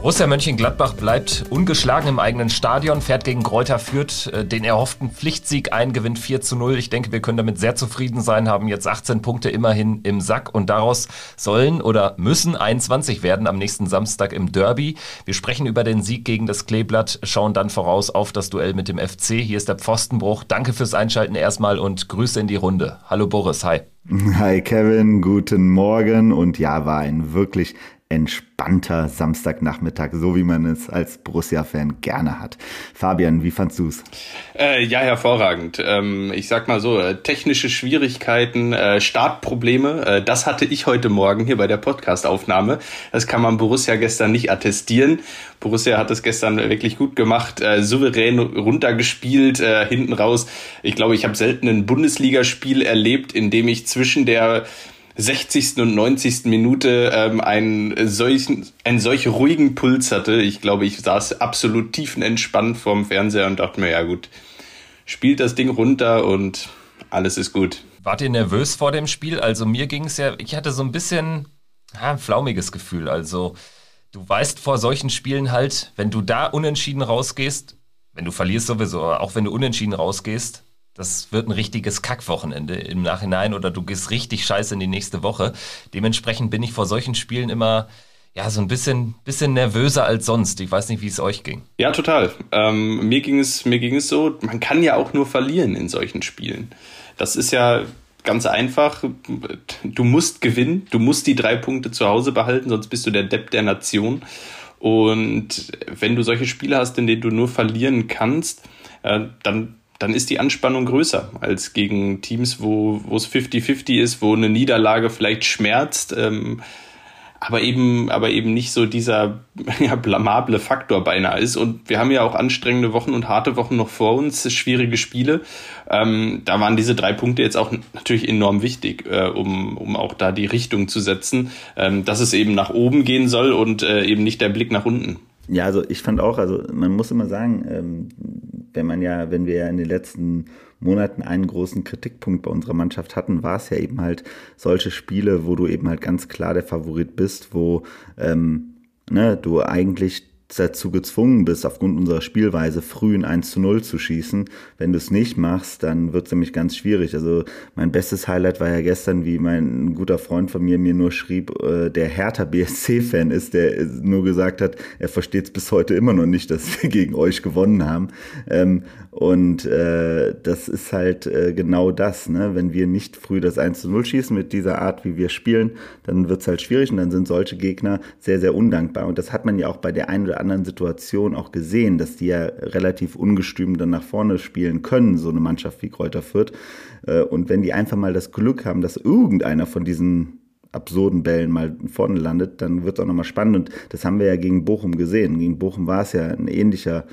Borussia Mönchengladbach bleibt ungeschlagen im eigenen Stadion, fährt gegen Kräuter Fürth äh, den erhofften Pflichtsieg ein, gewinnt 4 zu 0. Ich denke, wir können damit sehr zufrieden sein, haben jetzt 18 Punkte immerhin im Sack und daraus sollen oder müssen 21 werden am nächsten Samstag im Derby. Wir sprechen über den Sieg gegen das Kleeblatt, schauen dann voraus auf das Duell mit dem FC. Hier ist der Pfostenbruch. Danke fürs Einschalten erstmal und Grüße in die Runde. Hallo Boris, hi. Hi Kevin, guten Morgen und ja, war ein wirklich entspannter Samstagnachmittag, so wie man es als Borussia-Fan gerne hat. Fabian, wie fandst du's? Äh, ja, hervorragend. Ähm, ich sag mal so, äh, technische Schwierigkeiten, äh, Startprobleme, äh, das hatte ich heute Morgen hier bei der Podcast-Aufnahme. Das kann man Borussia gestern nicht attestieren. Borussia hat es gestern wirklich gut gemacht, äh, souverän runtergespielt, äh, hinten raus. Ich glaube, ich habe selten ein Bundesligaspiel erlebt, in dem ich zwischen der 60. und 90. Minute ähm, einen solchen, einen solch ruhigen Puls hatte. Ich glaube, ich saß absolut tiefenentspannt vorm Fernseher und dachte mir, ja gut, spielt das Ding runter und alles ist gut. Wart ihr nervös vor dem Spiel? Also mir ging es ja, ich hatte so ein bisschen ja, ein flaumiges Gefühl. Also du weißt vor solchen Spielen halt, wenn du da unentschieden rausgehst, wenn du verlierst sowieso, auch wenn du unentschieden rausgehst, das wird ein richtiges Kackwochenende im Nachhinein oder du gehst richtig scheiße in die nächste Woche. Dementsprechend bin ich vor solchen Spielen immer ja, so ein bisschen, bisschen nervöser als sonst. Ich weiß nicht, wie es euch ging. Ja, total. Ähm, mir, ging es, mir ging es so, man kann ja auch nur verlieren in solchen Spielen. Das ist ja ganz einfach. Du musst gewinnen, du musst die drei Punkte zu Hause behalten, sonst bist du der Depp der Nation. Und wenn du solche Spiele hast, in denen du nur verlieren kannst, äh, dann dann ist die Anspannung größer als gegen Teams, wo, es 50-50 ist, wo eine Niederlage vielleicht schmerzt, ähm, aber eben, aber eben nicht so dieser ja, blamable Faktor beinahe ist. Und wir haben ja auch anstrengende Wochen und harte Wochen noch vor uns, schwierige Spiele. Ähm, da waren diese drei Punkte jetzt auch natürlich enorm wichtig, äh, um, um auch da die Richtung zu setzen, ähm, dass es eben nach oben gehen soll und äh, eben nicht der Blick nach unten. Ja, also ich fand auch, also man muss immer sagen, ähm, wenn man ja, wenn wir ja in den letzten Monaten einen großen Kritikpunkt bei unserer Mannschaft hatten, war es ja eben halt solche Spiele, wo du eben halt ganz klar der Favorit bist, wo ähm, ne, du eigentlich dazu gezwungen bist, aufgrund unserer Spielweise früh ein 1 zu 0 zu schießen. Wenn du es nicht machst, dann wird es nämlich ganz schwierig. Also mein bestes Highlight war ja gestern, wie mein guter Freund von mir mir nur schrieb, äh, der Hertha BSC-Fan ist, der nur gesagt hat, er versteht es bis heute immer noch nicht, dass wir gegen euch gewonnen haben. Ähm, und äh, das ist halt äh, genau das. Ne? Wenn wir nicht früh das 1 zu 0 schießen mit dieser Art, wie wir spielen, dann wird es halt schwierig und dann sind solche Gegner sehr, sehr undankbar. Und das hat man ja auch bei der einen oder anderen Situation auch gesehen, dass die ja relativ ungestüm dann nach vorne spielen können, so eine Mannschaft wie Kräuter Fürth. Äh, und wenn die einfach mal das Glück haben, dass irgendeiner von diesen absurden Bällen mal vorne landet, dann wird es auch nochmal spannend. Und das haben wir ja gegen Bochum gesehen. Gegen Bochum war es ja ein ähnlicher,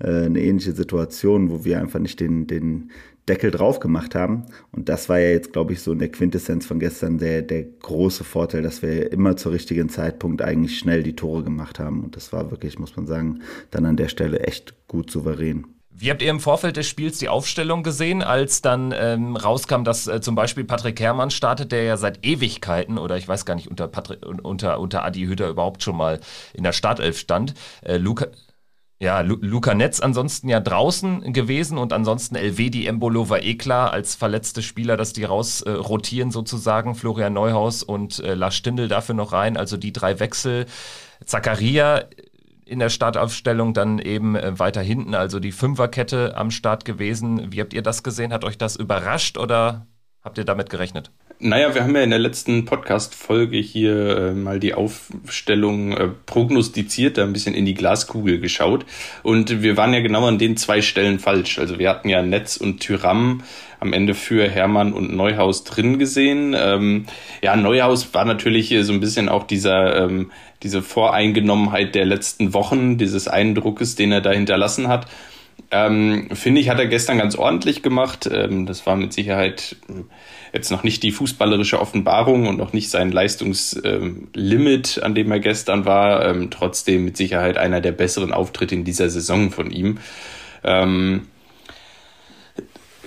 äh, eine ähnliche Situation, wo wir einfach nicht den, den, Deckel drauf gemacht haben. Und das war ja jetzt, glaube ich, so in der Quintessenz von gestern der, der große Vorteil, dass wir immer zur richtigen Zeitpunkt eigentlich schnell die Tore gemacht haben. Und das war wirklich, muss man sagen, dann an der Stelle echt gut souverän. Wie habt ihr im Vorfeld des Spiels die Aufstellung gesehen, als dann ähm, rauskam, dass äh, zum Beispiel Patrick Herrmann startet, der ja seit Ewigkeiten oder ich weiß gar nicht unter, Patrick, unter, unter Adi Hütter überhaupt schon mal in der Startelf stand. Äh, Luca, ja, Luca Netz ansonsten ja draußen gewesen und ansonsten Elvedi Embolo war eh klar als verletzte Spieler, dass die raus äh, rotieren sozusagen. Florian Neuhaus und äh, Lars Stindl dafür noch rein. Also die drei Wechsel. Zacharia in der Startaufstellung dann eben äh, weiter hinten, also die Fünferkette am Start gewesen. Wie habt ihr das gesehen? Hat euch das überrascht oder habt ihr damit gerechnet? Naja, wir haben ja in der letzten Podcast-Folge hier äh, mal die Aufstellung äh, prognostiziert, da ein bisschen in die Glaskugel geschaut. Und wir waren ja genau an den zwei Stellen falsch. Also wir hatten ja Netz und Tyram am Ende für Hermann und Neuhaus drin gesehen. Ähm, ja, Neuhaus war natürlich so ein bisschen auch dieser, ähm, diese Voreingenommenheit der letzten Wochen, dieses Eindruckes, den er da hinterlassen hat. Ähm, Finde ich, hat er gestern ganz ordentlich gemacht. Ähm, das war mit Sicherheit jetzt noch nicht die fußballerische Offenbarung und noch nicht sein Leistungslimit, an dem er gestern war. Ähm, trotzdem mit Sicherheit einer der besseren Auftritte in dieser Saison von ihm. Ähm,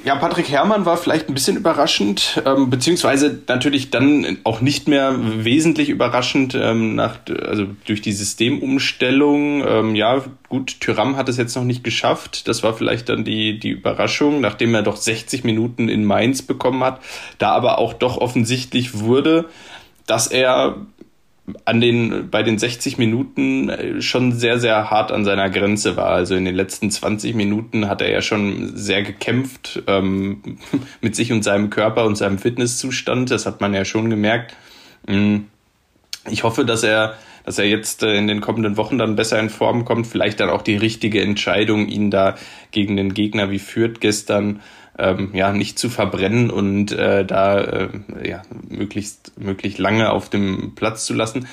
ja, Patrick Herrmann war vielleicht ein bisschen überraschend, ähm, beziehungsweise natürlich dann auch nicht mehr wesentlich überraschend ähm, nach, also durch die Systemumstellung. Ähm, ja, gut, Tyram hat es jetzt noch nicht geschafft. Das war vielleicht dann die, die Überraschung, nachdem er doch 60 Minuten in Mainz bekommen hat, da aber auch doch offensichtlich wurde, dass er an den, bei den 60 Minuten äh, schon sehr, sehr hart an seiner Grenze war. Also in den letzten 20 Minuten hat er ja schon sehr gekämpft ähm, mit sich und seinem Körper und seinem Fitnesszustand. Das hat man ja schon gemerkt. Mm. Ich hoffe, dass er, dass er jetzt äh, in den kommenden Wochen dann besser in Form kommt. Vielleicht dann auch die richtige Entscheidung, ihn da gegen den Gegner wie Fürth gestern ähm, ja nicht zu verbrennen und äh, da äh, ja möglichst möglichst lange auf dem Platz zu lassen.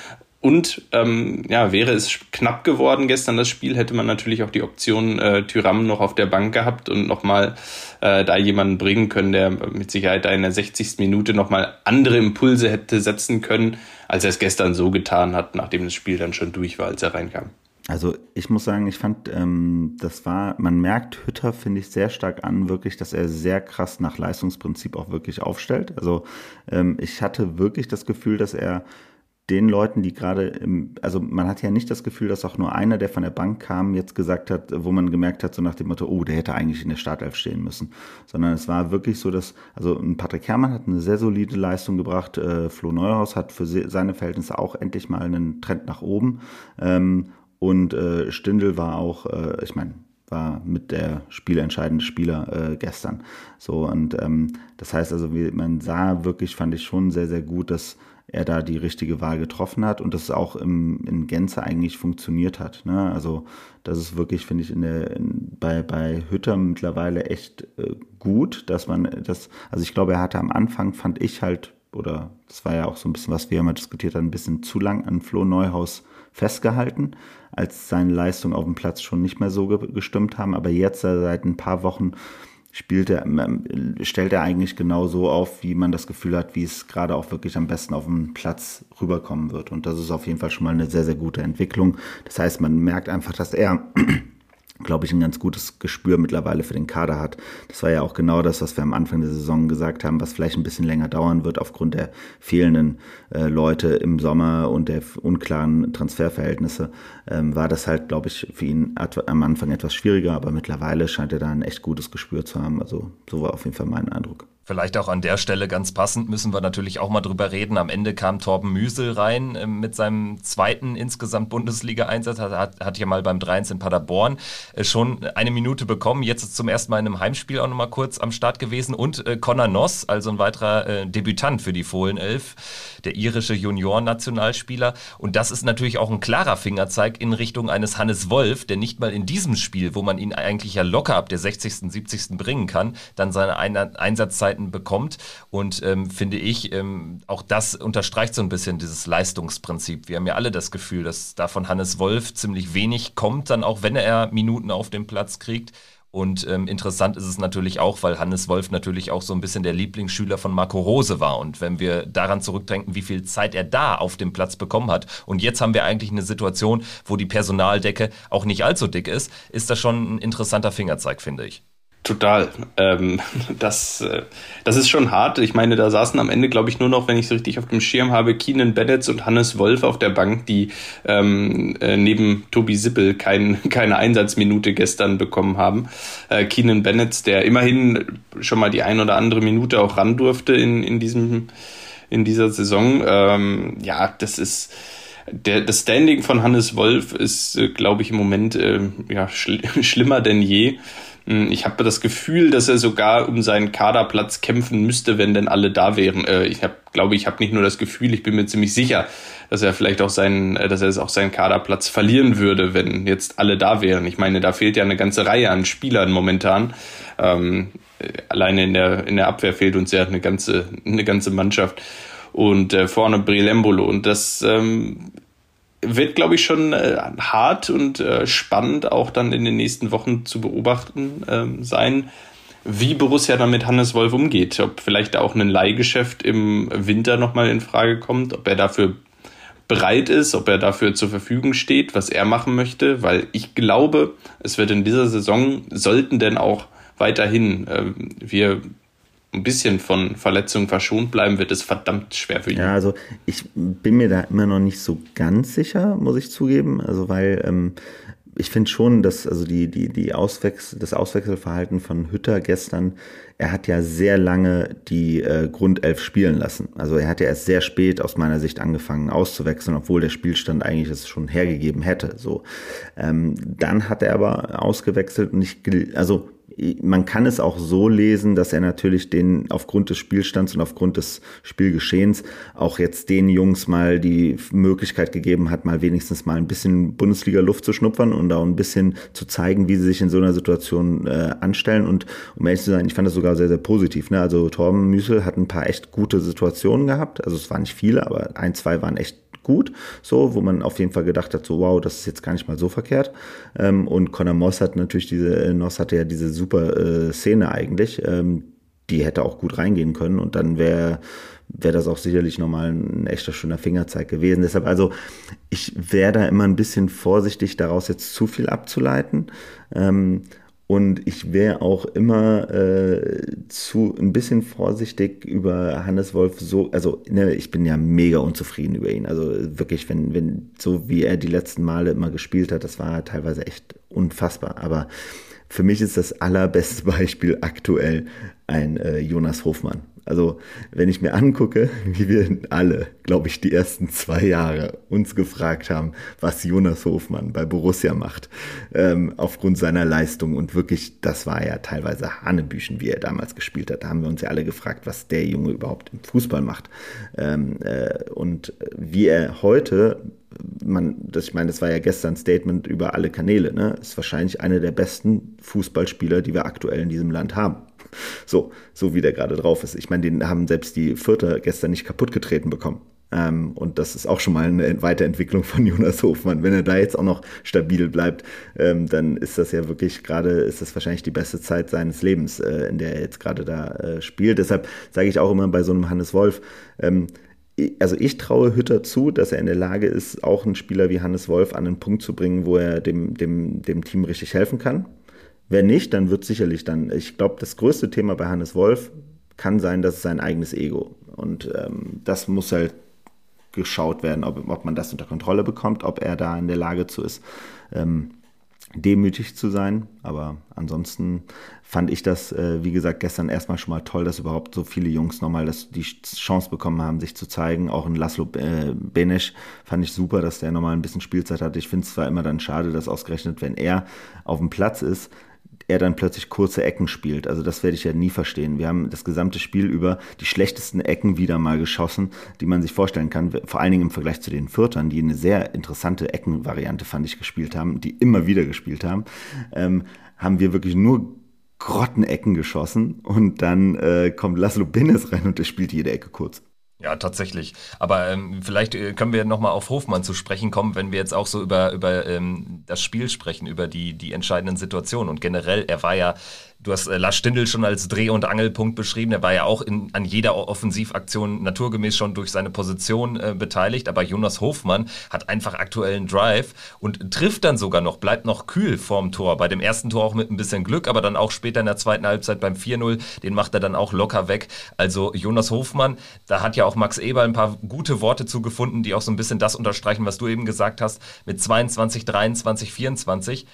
Und ähm, ja, wäre es knapp geworden gestern das Spiel, hätte man natürlich auch die Option äh, Tyram noch auf der Bank gehabt und nochmal äh, da jemanden bringen können, der mit Sicherheit da in der 60. Minute nochmal andere Impulse hätte setzen können, als er es gestern so getan hat, nachdem das Spiel dann schon durch war, als er reinkam. Also ich muss sagen, ich fand, ähm, das war, man merkt Hütter, finde ich, sehr stark an, wirklich, dass er sehr krass nach Leistungsprinzip auch wirklich aufstellt. Also ähm, ich hatte wirklich das Gefühl, dass er den Leuten, die gerade also man hat ja nicht das Gefühl, dass auch nur einer, der von der Bank kam, jetzt gesagt hat, wo man gemerkt hat, so nach dem Motto, oh, der hätte eigentlich in der Startelf stehen müssen. Sondern es war wirklich so, dass, also Patrick Herrmann hat eine sehr solide Leistung gebracht, äh, Flo Neuhaus hat für seine Verhältnisse auch endlich mal einen Trend nach oben. Ähm, und äh, Stindl war auch, äh, ich meine, war mit der spielentscheidende Spieler äh, gestern. So und ähm, das heißt also, wie, man sah wirklich, fand ich schon sehr, sehr gut, dass er da die richtige Wahl getroffen hat und das auch im, in Gänze eigentlich funktioniert hat. Ne? Also das ist wirklich, finde ich, in der, in, bei, bei Hütter mittlerweile echt äh, gut, dass man das, also ich glaube, er hatte am Anfang, fand ich halt, oder das war ja auch so ein bisschen, was wir immer diskutiert haben, ein bisschen zu lang an Flo Neuhaus festgehalten, als seine Leistungen auf dem Platz schon nicht mehr so gestimmt haben. Aber jetzt äh, seit ein paar Wochen spielt er, ähm, stellt er eigentlich genau so auf, wie man das Gefühl hat, wie es gerade auch wirklich am besten auf dem Platz rüberkommen wird. Und das ist auf jeden Fall schon mal eine sehr, sehr gute Entwicklung. Das heißt, man merkt einfach, dass er glaube ich, ein ganz gutes Gespür mittlerweile für den Kader hat. Das war ja auch genau das, was wir am Anfang der Saison gesagt haben, was vielleicht ein bisschen länger dauern wird aufgrund der fehlenden äh, Leute im Sommer und der unklaren Transferverhältnisse. Ähm, war das halt, glaube ich, für ihn am Anfang etwas schwieriger, aber mittlerweile scheint er da ein echt gutes Gespür zu haben. Also so war auf jeden Fall mein Eindruck. Vielleicht auch an der Stelle ganz passend müssen wir natürlich auch mal drüber reden. Am Ende kam Torben Müsel rein äh, mit seinem zweiten insgesamt Bundesliga-Einsatz. Hat, hat, hat ja mal beim 3 in Paderborn äh, schon eine Minute bekommen. Jetzt ist zum ersten Mal in einem Heimspiel auch nochmal kurz am Start gewesen. Und äh, Conor Noss, also ein weiterer äh, Debütant für die Fohlenelf, der irische Junioren-Nationalspieler. Und das ist natürlich auch ein klarer Fingerzeig in Richtung eines Hannes Wolf, der nicht mal in diesem Spiel, wo man ihn eigentlich ja locker ab der 60., 70. bringen kann, dann seine Einsatzzeit Möglichkeiten bekommt. Und ähm, finde ich, ähm, auch das unterstreicht so ein bisschen dieses Leistungsprinzip. Wir haben ja alle das Gefühl, dass da von Hannes Wolf ziemlich wenig kommt, dann auch wenn er Minuten auf dem Platz kriegt. Und ähm, interessant ist es natürlich auch, weil Hannes Wolf natürlich auch so ein bisschen der Lieblingsschüler von Marco Rose war. Und wenn wir daran zurückdenken, wie viel Zeit er da auf dem Platz bekommen hat, und jetzt haben wir eigentlich eine Situation, wo die Personaldecke auch nicht allzu dick ist, ist das schon ein interessanter Fingerzeig, finde ich. Total. Ähm, das, äh, das ist schon hart. Ich meine, da saßen am Ende, glaube ich, nur noch, wenn ich es richtig auf dem Schirm habe, Keenan Bennett und Hannes Wolf auf der Bank, die ähm, äh, neben Tobi Sippel kein, keine Einsatzminute gestern bekommen haben. Äh, Keenan Bennett, der immerhin schon mal die ein oder andere Minute auch ran durfte in, in, diesem, in dieser Saison. Ähm, ja, das ist der, das Standing von Hannes Wolf ist, äh, glaube ich, im Moment äh, ja, schl schlimmer denn je. Hm, ich habe das Gefühl, dass er sogar um seinen Kaderplatz kämpfen müsste, wenn denn alle da wären. Äh, ich hab, glaube, ich habe nicht nur das Gefühl, ich bin mir ziemlich sicher, dass er vielleicht auch seinen, äh, dass er auch seinen Kaderplatz verlieren würde, wenn jetzt alle da wären. Ich meine, da fehlt ja eine ganze Reihe an Spielern momentan. Ähm, alleine in der in der Abwehr fehlt uns ja eine ganze eine ganze Mannschaft und äh, vorne Brelembolo und das ähm, wird, glaube ich, schon äh, hart und äh, spannend auch dann in den nächsten Wochen zu beobachten ähm, sein, wie Borussia dann mit Hannes Wolf umgeht. Ob vielleicht auch ein Leihgeschäft im Winter nochmal in Frage kommt, ob er dafür bereit ist, ob er dafür zur Verfügung steht, was er machen möchte, weil ich glaube, es wird in dieser Saison, sollten denn auch weiterhin äh, wir ein bisschen von Verletzungen verschont bleiben, wird es verdammt schwer für ihn. Ja, also ich bin mir da immer noch nicht so ganz sicher, muss ich zugeben. Also weil ähm, ich finde schon, dass also die, die, die Auswechsel, das Auswechselverhalten von Hütter gestern, er hat ja sehr lange die äh, Grundelf spielen lassen. Also er hat ja erst sehr spät aus meiner Sicht angefangen auszuwechseln, obwohl der Spielstand eigentlich es schon hergegeben hätte. So, ähm, dann hat er aber ausgewechselt und ich, also man kann es auch so lesen, dass er natürlich den aufgrund des Spielstands und aufgrund des Spielgeschehens auch jetzt den Jungs mal die Möglichkeit gegeben hat, mal wenigstens mal ein bisschen Bundesliga-Luft zu schnuppern und auch ein bisschen zu zeigen, wie sie sich in so einer Situation äh, anstellen. Und um ehrlich zu sein, ich fand das sogar sehr, sehr positiv. Ne? Also Torben Müsel hat ein paar echt gute Situationen gehabt. Also es waren nicht viele, aber ein, zwei waren echt gut, so, wo man auf jeden Fall gedacht hat, so wow, das ist jetzt gar nicht mal so verkehrt. Ähm, und Conor Moss hat natürlich diese, äh, Moss hatte ja diese super äh, Szene eigentlich, ähm, die hätte auch gut reingehen können und dann wäre wäre das auch sicherlich nochmal ein echter schöner Fingerzeig gewesen. Deshalb also, ich wäre da immer ein bisschen vorsichtig, daraus jetzt zu viel abzuleiten. Ähm, und ich wäre auch immer äh, zu ein bisschen vorsichtig über Hannes Wolf so, also ne, ich bin ja mega unzufrieden über ihn. Also wirklich, wenn, wenn, so wie er die letzten Male immer gespielt hat, das war teilweise echt unfassbar. Aber für mich ist das allerbeste Beispiel aktuell ein äh, Jonas Hofmann. Also wenn ich mir angucke, wie wir alle, glaube ich, die ersten zwei Jahre uns gefragt haben, was Jonas Hofmann bei Borussia macht, ähm, aufgrund seiner Leistung und wirklich, das war ja teilweise Hanebüchen, wie er damals gespielt hat. Da haben wir uns ja alle gefragt, was der Junge überhaupt im Fußball macht. Ähm, äh, und wie er heute man, das, ich meine, das war ja gestern ein Statement über alle Kanäle, ne? Ist wahrscheinlich einer der besten Fußballspieler, die wir aktuell in diesem Land haben. So, so wie der gerade drauf ist. Ich meine, den haben selbst die Vierter gestern nicht kaputt getreten bekommen. Ähm, und das ist auch schon mal eine Weiterentwicklung von Jonas Hofmann. Wenn er da jetzt auch noch stabil bleibt, ähm, dann ist das ja wirklich gerade, ist das wahrscheinlich die beste Zeit seines Lebens, äh, in der er jetzt gerade da äh, spielt. Deshalb sage ich auch immer bei so einem Hannes Wolf, ähm, also ich traue Hütter zu, dass er in der Lage ist, auch einen Spieler wie Hannes Wolf an einen Punkt zu bringen, wo er dem, dem, dem Team richtig helfen kann. Wenn nicht, dann wird sicherlich dann, ich glaube, das größte Thema bei Hannes Wolf kann sein, dass es sein eigenes Ego. Und ähm, das muss halt geschaut werden, ob, ob man das unter Kontrolle bekommt, ob er da in der Lage zu ist, ähm, demütig zu sein. Aber ansonsten fand ich das, äh, wie gesagt, gestern erstmal schon mal toll, dass überhaupt so viele Jungs nochmal das, die Chance bekommen haben, sich zu zeigen. Auch ein Laszlo äh, Benesch fand ich super, dass der nochmal ein bisschen Spielzeit hatte. Ich finde es zwar immer dann schade, dass ausgerechnet, wenn er auf dem Platz ist, er dann plötzlich kurze Ecken spielt. Also das werde ich ja nie verstehen. Wir haben das gesamte Spiel über die schlechtesten Ecken wieder mal geschossen, die man sich vorstellen kann. Vor allen Dingen im Vergleich zu den Viertern, die eine sehr interessante Eckenvariante, fand ich, gespielt haben, die immer wieder gespielt haben, ähm, haben wir wirklich nur Grottenecken geschossen und dann äh, kommt Laszlo Binnes rein und der spielt jede Ecke kurz. Ja, tatsächlich. Aber ähm, vielleicht äh, können wir nochmal auf Hofmann zu sprechen kommen, wenn wir jetzt auch so über, über ähm, das Spiel sprechen, über die, die entscheidenden Situationen. Und generell, er war ja Du hast äh, Lars Stindl schon als Dreh- und Angelpunkt beschrieben. Er war ja auch in, an jeder Offensivaktion naturgemäß schon durch seine Position äh, beteiligt. Aber Jonas Hofmann hat einfach aktuellen Drive und trifft dann sogar noch, bleibt noch kühl vorm Tor. Bei dem ersten Tor auch mit ein bisschen Glück, aber dann auch später in der zweiten Halbzeit beim 4-0, den macht er dann auch locker weg. Also Jonas Hofmann, da hat ja auch Max Eber ein paar gute Worte zugefunden, die auch so ein bisschen das unterstreichen, was du eben gesagt hast, mit 22, 23, 24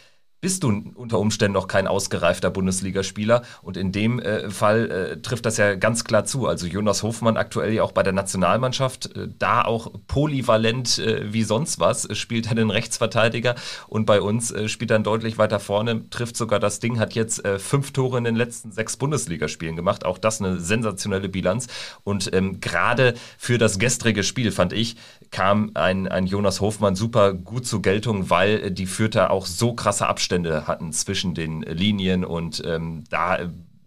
bist du unter Umständen noch kein ausgereifter Bundesligaspieler. Und in dem äh, Fall äh, trifft das ja ganz klar zu. Also Jonas Hofmann aktuell ja auch bei der Nationalmannschaft, äh, da auch polyvalent äh, wie sonst was, äh, spielt er den Rechtsverteidiger und bei uns äh, spielt er deutlich weiter vorne, trifft sogar das Ding, hat jetzt fünf Tore in den letzten sechs Bundesligaspielen gemacht. Auch das eine sensationelle Bilanz. Und ähm, gerade für das gestrige Spiel, fand ich, kam ein, ein Jonas Hofmann super gut zur Geltung, weil die Fürther auch so krasse Abstände Abstände hatten zwischen den Linien und ähm, da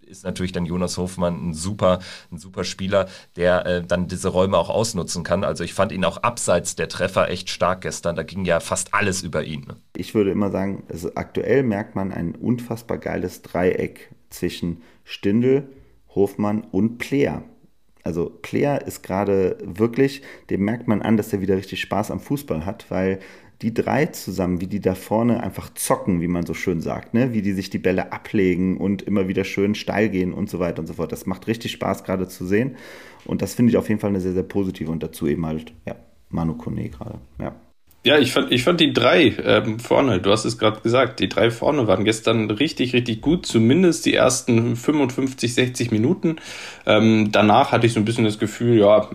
ist natürlich dann Jonas Hofmann ein super, ein super Spieler, der äh, dann diese Räume auch ausnutzen kann. Also ich fand ihn auch abseits der Treffer echt stark gestern. Da ging ja fast alles über ihn. Ne? Ich würde immer sagen, also aktuell merkt man ein unfassbar geiles Dreieck zwischen Stindel, Hofmann und Player. Also Player ist gerade wirklich, dem merkt man an, dass er wieder richtig Spaß am Fußball hat, weil die drei zusammen, wie die da vorne einfach zocken, wie man so schön sagt, ne? wie die sich die Bälle ablegen und immer wieder schön steil gehen und so weiter und so fort. Das macht richtig Spaß gerade zu sehen und das finde ich auf jeden Fall eine sehr, sehr positive und dazu eben halt, ja, Manu Kone gerade, ja. Ja, ich fand, ich fand die drei ähm, vorne, du hast es gerade gesagt, die drei vorne waren gestern richtig, richtig gut, zumindest die ersten 55, 60 Minuten. Ähm, danach hatte ich so ein bisschen das Gefühl, ja,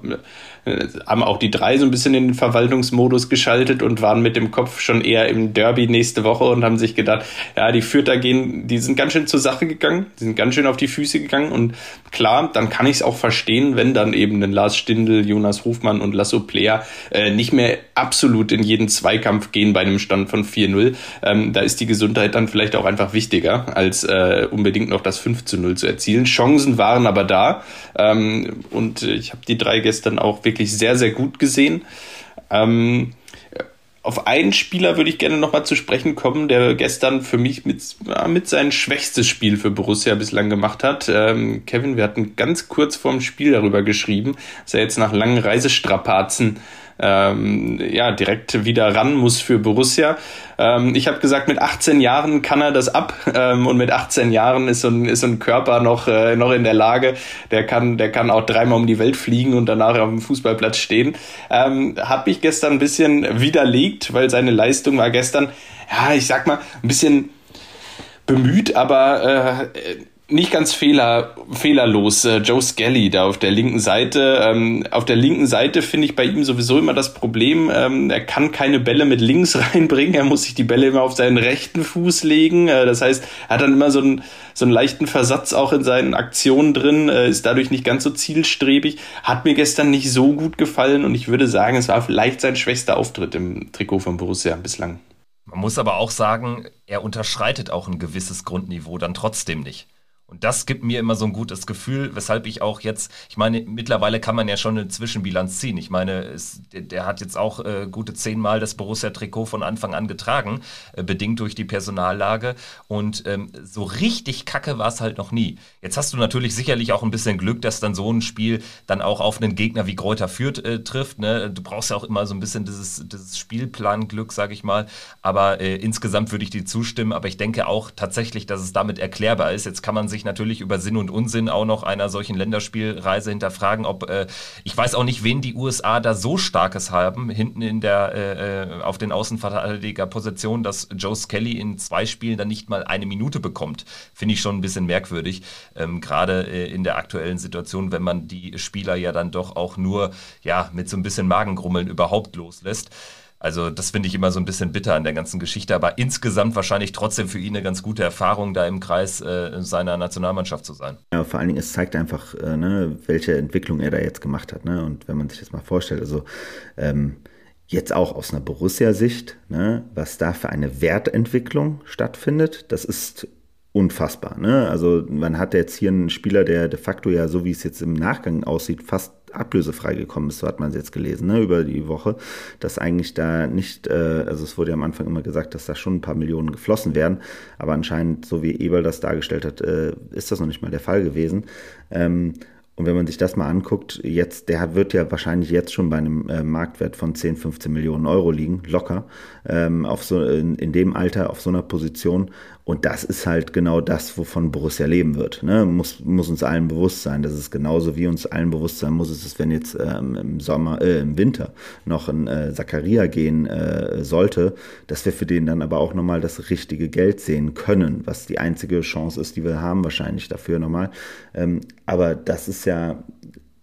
haben auch die drei so ein bisschen in den Verwaltungsmodus geschaltet und waren mit dem Kopf schon eher im Derby nächste Woche und haben sich gedacht, ja, die Fürther gehen, die sind ganz schön zur Sache gegangen, die sind ganz schön auf die Füße gegangen und klar, dann kann ich es auch verstehen, wenn dann eben ein Lars Stindl, Jonas Hofmann und Lasso Player äh, nicht mehr absolut in jeden Zweikampf gehen bei einem Stand von 4-0. Ähm, da ist die Gesundheit dann vielleicht auch einfach wichtiger, als äh, unbedingt noch das 5 0 zu erzielen. Chancen waren aber da ähm, und ich habe die drei gestern auch wirklich sehr, sehr gut gesehen. Ähm, auf einen Spieler würde ich gerne nochmal zu sprechen kommen, der gestern für mich mit, mit sein schwächstes Spiel für Borussia bislang gemacht hat. Ähm, Kevin, wir hatten ganz kurz vorm Spiel darüber geschrieben, dass er jetzt nach langen Reisestrapazen ähm, ja, direkt wieder ran muss für Borussia. Ähm, ich habe gesagt, mit 18 Jahren kann er das ab ähm, und mit 18 Jahren ist so ein, ist so ein Körper noch, äh, noch in der Lage, der kann, der kann auch dreimal um die Welt fliegen und danach auf dem Fußballplatz stehen. Ähm, habe ich gestern ein bisschen widerlegt, weil seine Leistung war gestern, ja, ich sag mal, ein bisschen bemüht, aber äh, nicht ganz fehler, fehlerlos. Äh, Joe Skelly da auf der linken Seite. Ähm, auf der linken Seite finde ich bei ihm sowieso immer das Problem, ähm, er kann keine Bälle mit links reinbringen. Er muss sich die Bälle immer auf seinen rechten Fuß legen. Äh, das heißt, er hat dann immer so einen, so einen leichten Versatz auch in seinen Aktionen drin, äh, ist dadurch nicht ganz so zielstrebig. Hat mir gestern nicht so gut gefallen und ich würde sagen, es war vielleicht sein schwächster Auftritt im Trikot von Borussia bislang. Man muss aber auch sagen, er unterschreitet auch ein gewisses Grundniveau dann trotzdem nicht. Und das gibt mir immer so ein gutes Gefühl, weshalb ich auch jetzt, ich meine, mittlerweile kann man ja schon eine Zwischenbilanz ziehen. Ich meine, es, der, hat jetzt auch äh, gute zehnmal das Borussia-Trikot von Anfang an getragen, äh, bedingt durch die Personallage. Und ähm, so richtig kacke war es halt noch nie. Jetzt hast du natürlich sicherlich auch ein bisschen Glück, dass dann so ein Spiel dann auch auf einen Gegner wie Kräuter Fürth äh, trifft. Ne? Du brauchst ja auch immer so ein bisschen dieses, dieses Spielplan-Glück, sage ich mal. Aber äh, insgesamt würde ich dir zustimmen. Aber ich denke auch tatsächlich, dass es damit erklärbar ist. Jetzt kann man sich sich natürlich über Sinn und Unsinn auch noch einer solchen Länderspielreise hinterfragen, ob äh, ich weiß auch nicht, wen die USA da so starkes haben, hinten in der äh, äh, auf den Außenverteidigerpositionen, dass Joe Skelly in zwei Spielen dann nicht mal eine Minute bekommt. Finde ich schon ein bisschen merkwürdig, ähm, gerade äh, in der aktuellen Situation, wenn man die Spieler ja dann doch auch nur ja mit so ein bisschen Magengrummeln überhaupt loslässt. Also das finde ich immer so ein bisschen bitter an der ganzen Geschichte, aber insgesamt wahrscheinlich trotzdem für ihn eine ganz gute Erfahrung, da im Kreis äh, seiner Nationalmannschaft zu sein. Ja, vor allen Dingen, es zeigt einfach, äh, ne, welche Entwicklung er da jetzt gemacht hat. Ne? Und wenn man sich das mal vorstellt, also ähm, jetzt auch aus einer Borussia-Sicht, ne, was da für eine Wertentwicklung stattfindet, das ist unfassbar. Ne? Also man hat jetzt hier einen Spieler, der de facto ja, so wie es jetzt im Nachgang aussieht, fast ablösefrei gekommen ist, so hat man es jetzt gelesen, ne, über die Woche, dass eigentlich da nicht, äh, also es wurde ja am Anfang immer gesagt, dass da schon ein paar Millionen geflossen werden, aber anscheinend, so wie Eberl das dargestellt hat, äh, ist das noch nicht mal der Fall gewesen. Ähm, und wenn man sich das mal anguckt, jetzt, der wird ja wahrscheinlich jetzt schon bei einem äh, Marktwert von 10, 15 Millionen Euro liegen, locker, ähm, auf so, in, in, dem Alter, auf so einer Position. Und das ist halt genau das, wovon Borussia leben wird. Ne? Muss, muss uns allen bewusst sein. Das ist genauso wie uns allen bewusst sein muss, es wenn jetzt ähm, im Sommer, äh, im Winter noch ein äh, Zakaria gehen äh, sollte, dass wir für den dann aber auch nochmal das richtige Geld sehen können, was die einzige Chance ist, die wir haben, wahrscheinlich dafür nochmal. Ähm, aber das ist ja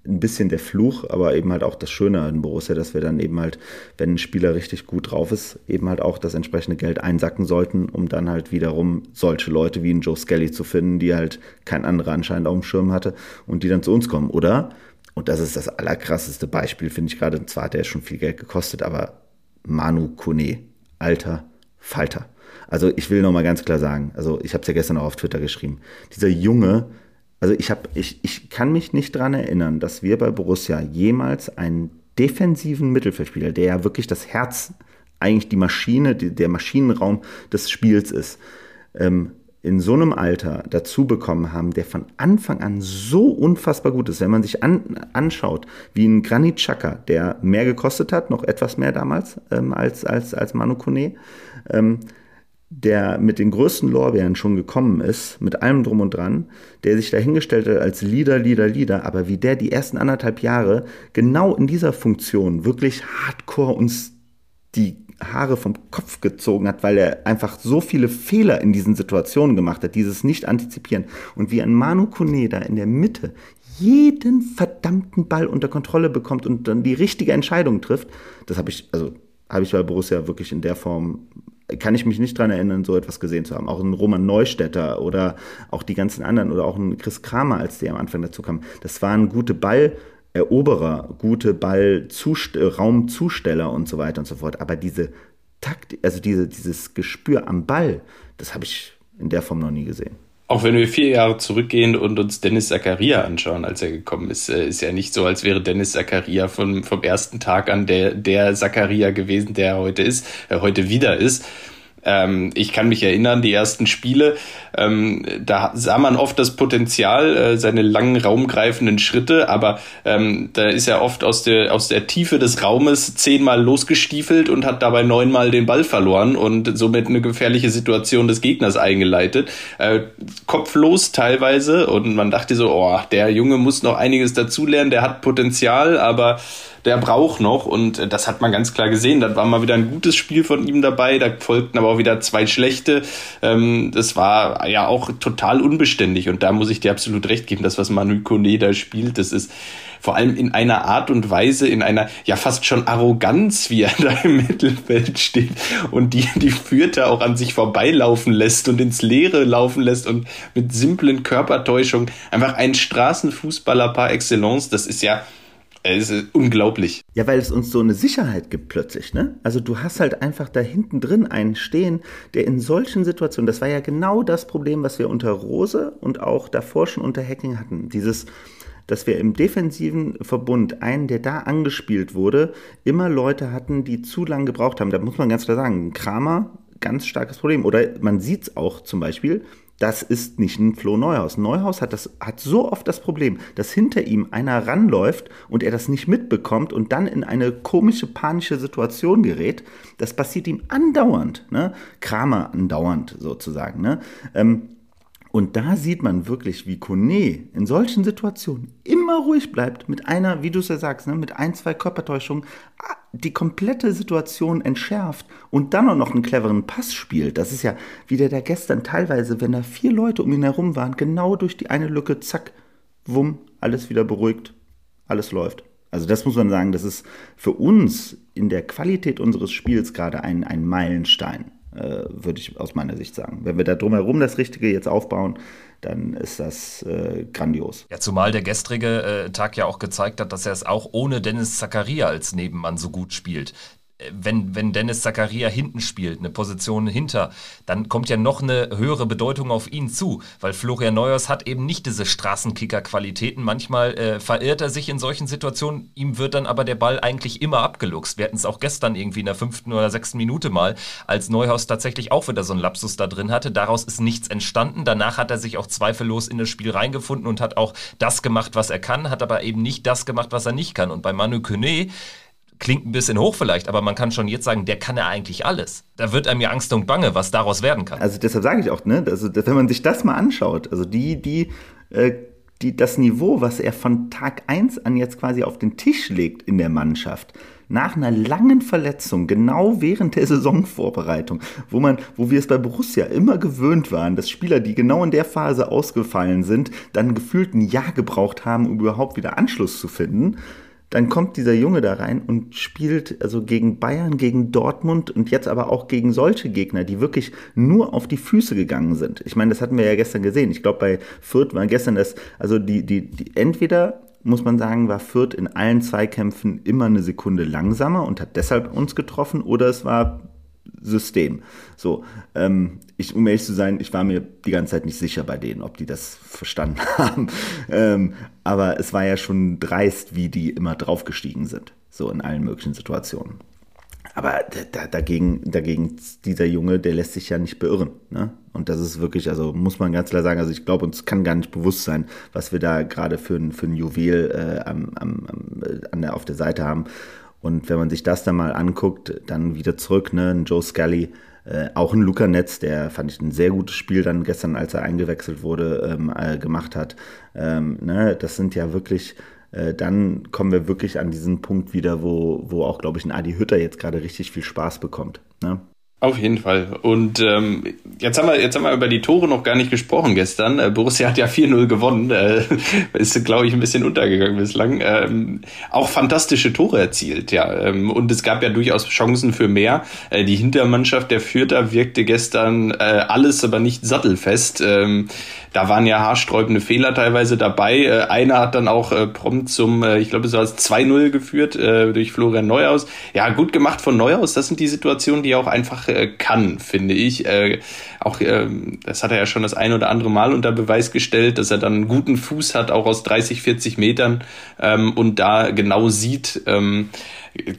ein bisschen der Fluch, aber eben halt auch das Schöne an Borussia, dass wir dann eben halt, wenn ein Spieler richtig gut drauf ist, eben halt auch das entsprechende Geld einsacken sollten, um dann halt wiederum solche Leute wie ein Joe Skelly zu finden, die halt kein anderer anscheinend auf dem Schirm hatte und die dann zu uns kommen. Oder, und das ist das allerkrasseste Beispiel, finde ich gerade, zwar hat er schon viel Geld gekostet, aber Manu Kone, alter Falter. Also ich will nochmal ganz klar sagen, also ich habe es ja gestern auch auf Twitter geschrieben, dieser Junge Also ich, hab, ich, ich kann mich nicht daran erinnern, dass wir bei Borussia jemals einen defensiven Mittelfeldspieler, der ja wirklich das Herz, eigentlich die Maschine, die, der Maschinenraum des Spiels ist, ähm, in so einem Alter dazu bekommen haben, der von Anfang an so unfassbar gut ist. Wenn man sich an, anschaut, wie ein Granit Xhaka, der mehr gekostet hat, noch etwas mehr damals ähm, als, als, als Manu Kone, ähm, der mit den größten Lorbeeren schon gekommen ist, mit allem drum und dran, der sich dahingestellt hat als Leader, Leader, Leader, aber wie der die ersten anderthalb Jahre genau in dieser Funktion wirklich hardcore uns die Haare vom Kopf gezogen hat, weil er einfach so viele Fehler in diesen Situationen gemacht hat, dieses Nicht-Antizipieren. Und wie ein Manu Kuneda in der Mitte jeden verdammten Ball unter Kontrolle bekommt und dann die richtige Entscheidung trifft, das habe ich, also habe ich bei Borussia wirklich in der Form, kann ich mich nicht dran erinnern, so etwas gesehen zu haben. Auch ein Roman Neustädter oder auch die ganzen anderen oder auch ein Chris Kramer, als der am Anfang dazu kam. Das waren gute Ball, Eroberer, gute Ball-Raumzusteller und so weiter und so fort. Aber diese Takt, also diese, dieses Gespür am Ball, das habe ich in der Form noch nie gesehen. Auch wenn wir vier Jahre zurückgehen und uns Dennis Zakaria anschauen, als er gekommen ist, äh, ist ja nicht so, als wäre Dennis Zakaria vom, vom ersten Tag an der, der Zakaria gewesen, der er heute ist, er heute wieder ist. Ähm, ich kann mich erinnern, die ersten Spiele, ähm, da sah man oft das Potenzial, äh, seine langen raumgreifenden Schritte, aber ähm, da ist er oft aus der, aus der Tiefe des Raumes zehnmal losgestiefelt und hat dabei neunmal den Ball verloren und somit eine gefährliche Situation des Gegners eingeleitet. Äh, kopflos teilweise und man dachte so, oh, der Junge muss noch einiges dazulernen, der hat Potenzial, aber der braucht noch und äh, das hat man ganz klar gesehen. Da war mal wieder ein gutes Spiel von ihm dabei, da folgten aber auch wieder zwei schlechte. Ähm, das war ja auch total unbeständig und da muss ich dir absolut recht geben, das was Manu Kone da spielt, das ist vor allem in einer Art und Weise, in einer ja fast schon Arroganz, wie er da im Mittelfeld steht und die, die führt er auch an sich vorbeilaufen lässt und ins Leere laufen lässt und mit simplen Körpertäuschungen einfach ein Straßenfußballer par excellence, das ist ja es ist unglaublich. Ja, weil es uns so eine Sicherheit gibt plötzlich, ne? Also du hast halt einfach da hinten drin einen stehen, der in solchen Situationen, das war ja genau das Problem, was wir unter Rose und auch davor schon unter Hacking hatten. Dieses, dass wir im defensiven Verbund einen, der da angespielt wurde, immer Leute hatten, die zu lange gebraucht haben. Da muss man ganz klar sagen, Kramer, ganz starkes Problem. Oder man sieht es auch zum Beispiel, das ist nicht ein Flo Neuhaus. Neuhaus hat, das, hat so oft das Problem, dass hinter ihm einer ranläuft und er das nicht mitbekommt und dann in eine komische, panische Situation gerät. Das passiert ihm andauernd. Ne? Kramer andauernd sozusagen. Ne? Ähm, und da sieht man wirklich, wie Kone in solchen Situationen immer ruhig bleibt, mit einer, wie du es ja sagst, ne, mit ein, zwei Körpertäuschungen, ah, die komplette Situation entschärft und dann auch noch einen cleveren Pass spielt. Das ist ja, wie der da gestern teilweise, wenn da vier Leute um ihn herum waren, genau durch die eine Lücke, zack, wumm, alles wieder beruhigt, alles läuft. Also das muss man sagen, das ist für uns in der Qualität unseres Spiels gerade ein, ein Meilenstein äh, würde ich aus meiner Sicht sagen. Wenn wir da drumherum das Richtige jetzt aufbauen, dann ist das äh, grandios. Ja, zumal der gestrige äh, Tag ja auch gezeigt hat, dass er es auch ohne Dennis Zakaria als Nebenmann so gut spielt wenn, wenn Dennis Zakaria hinten spielt, eine Position hinter, dann kommt ja noch eine höhere Bedeutung auf ihn zu, weil Florian Neuers hat eben nicht diese Straßenkicker-Qualitäten. Manchmal äh, verirrt er sich in solchen Situationen, ihm wird dann aber der Ball eigentlich immer abgeluchst. Wir hatten es auch gestern irgendwie in der fünften oder sechsten Minute mal, als Neuhaus tatsächlich auch wieder so einen Lapsus da drin hatte. Daraus ist nichts entstanden. Danach hat er sich auch zweifellos in das Spiel reingefunden und hat auch das gemacht, was er kann, hat aber eben nicht das gemacht, was er nicht kann. Und bei Manu Kone Klingt ein bisschen hoch vielleicht, aber man kann schon jetzt sagen, der kann ja eigentlich alles. Da wird einem ja Angst und Bange, was daraus werden kann. Also deshalb sage ich auch, ne, also wenn man sich das mal anschaut, also die, die, äh, die, das Niveau, was er von Tag 1 an jetzt quasi auf den Tisch legt in der Mannschaft, nach einer langen Verletzung, genau während der Saisonvorbereitung, wo man, wo wir es bei Borussia immer gewöhnt waren, dass Spieler, die genau in der Phase ausgefallen sind, dann gefühlt ein Jahr gebraucht haben, um überhaupt wieder Anschluss zu finden dann kommt dieser Junge da rein und spielt also gegen Bayern, gegen Dortmund und jetzt aber auch gegen solche Gegner, die wirklich nur auf die Füße gegangen sind. Ich meine, das hatten wir ja gestern gesehen. Ich glaube, bei Fürth war gestern das, also die, die, die, entweder muss man sagen, war Fürth in allen Zweikämpfen immer eine Sekunde langsamer und hat deshalb uns getroffen oder es war System. So, ähm, ich, um ehrlich zu sein, ich war mir die ganze Zeit nicht sicher bei denen, ob die das verstanden haben. Ähm, aber es war ja schon dreist, wie die immer draufgestiegen sind. So in allen möglichen Situationen. Aber da, dagegen, dagegen, dieser Junge, der lässt sich ja nicht beirren. Ne? Und das ist wirklich, also muss man ganz klar sagen, also ich glaube, uns kann gar nicht bewusst sein, was wir da gerade für ein, für ein Juwel äh, am, am, an der, auf der Seite haben. Und wenn man sich das dann mal anguckt, dann wieder zurück, ne, Joe Scully, äh, auch ein Luca Netz, der fand ich ein sehr gutes Spiel dann gestern, als er eingewechselt wurde, ähm, äh, gemacht hat. Ähm, ne, das sind ja wirklich äh, dann kommen wir wirklich an diesen Punkt wieder, wo, wo auch, glaube ich, ein Adi Hütter jetzt gerade richtig viel Spaß bekommt. Ne? Auf jeden Fall. Und ähm, jetzt, haben wir, jetzt haben wir über die Tore noch gar nicht gesprochen gestern. Äh, Borussia hat ja 4-0 gewonnen. Äh, ist, glaube ich, ein bisschen untergegangen bislang. Ähm, auch fantastische Tore erzielt, ja. Ähm, und es gab ja durchaus Chancen für mehr. Äh, die Hintermannschaft der Fürther wirkte gestern äh, alles, aber nicht sattelfest. Ähm, da waren ja haarsträubende Fehler teilweise dabei. Äh, einer hat dann auch prompt zum, ich glaube, es war 2-0 geführt durch Florian Neuhaus. Ja, gut gemacht von Neuhaus. Das sind die Situationen, die auch einfach kann, finde ich. Äh, auch, äh, das hat er ja schon das ein oder andere Mal unter Beweis gestellt, dass er dann einen guten Fuß hat, auch aus 30, 40 Metern ähm, und da genau sieht, ähm,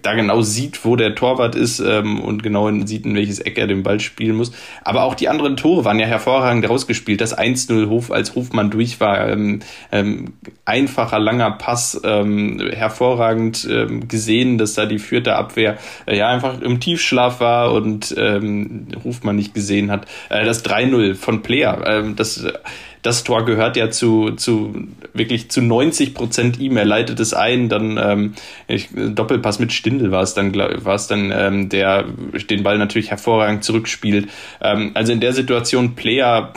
da genau sieht, wo der Torwart ist ähm, und genau sieht, in welches Eck er den Ball spielen muss. Aber auch die anderen Tore waren ja hervorragend rausgespielt. Das 1-0 Hof, als Hofmann durch war, ähm, ähm, einfacher, langer Pass, ähm, hervorragend ähm, gesehen, dass da die vierte Abwehr äh, ja einfach im Tiefschlaf war und ähm, Hofmann nicht gesehen hat. Äh, das 3-0 von Player, äh, das das Tor gehört ja zu, zu wirklich zu 90 Prozent ihm. Er leitet es ein, dann ähm, ich, Doppelpass mit Stindel war es dann, war es dann, ähm, der den Ball natürlich hervorragend zurückspielt. Ähm, also in der Situation Player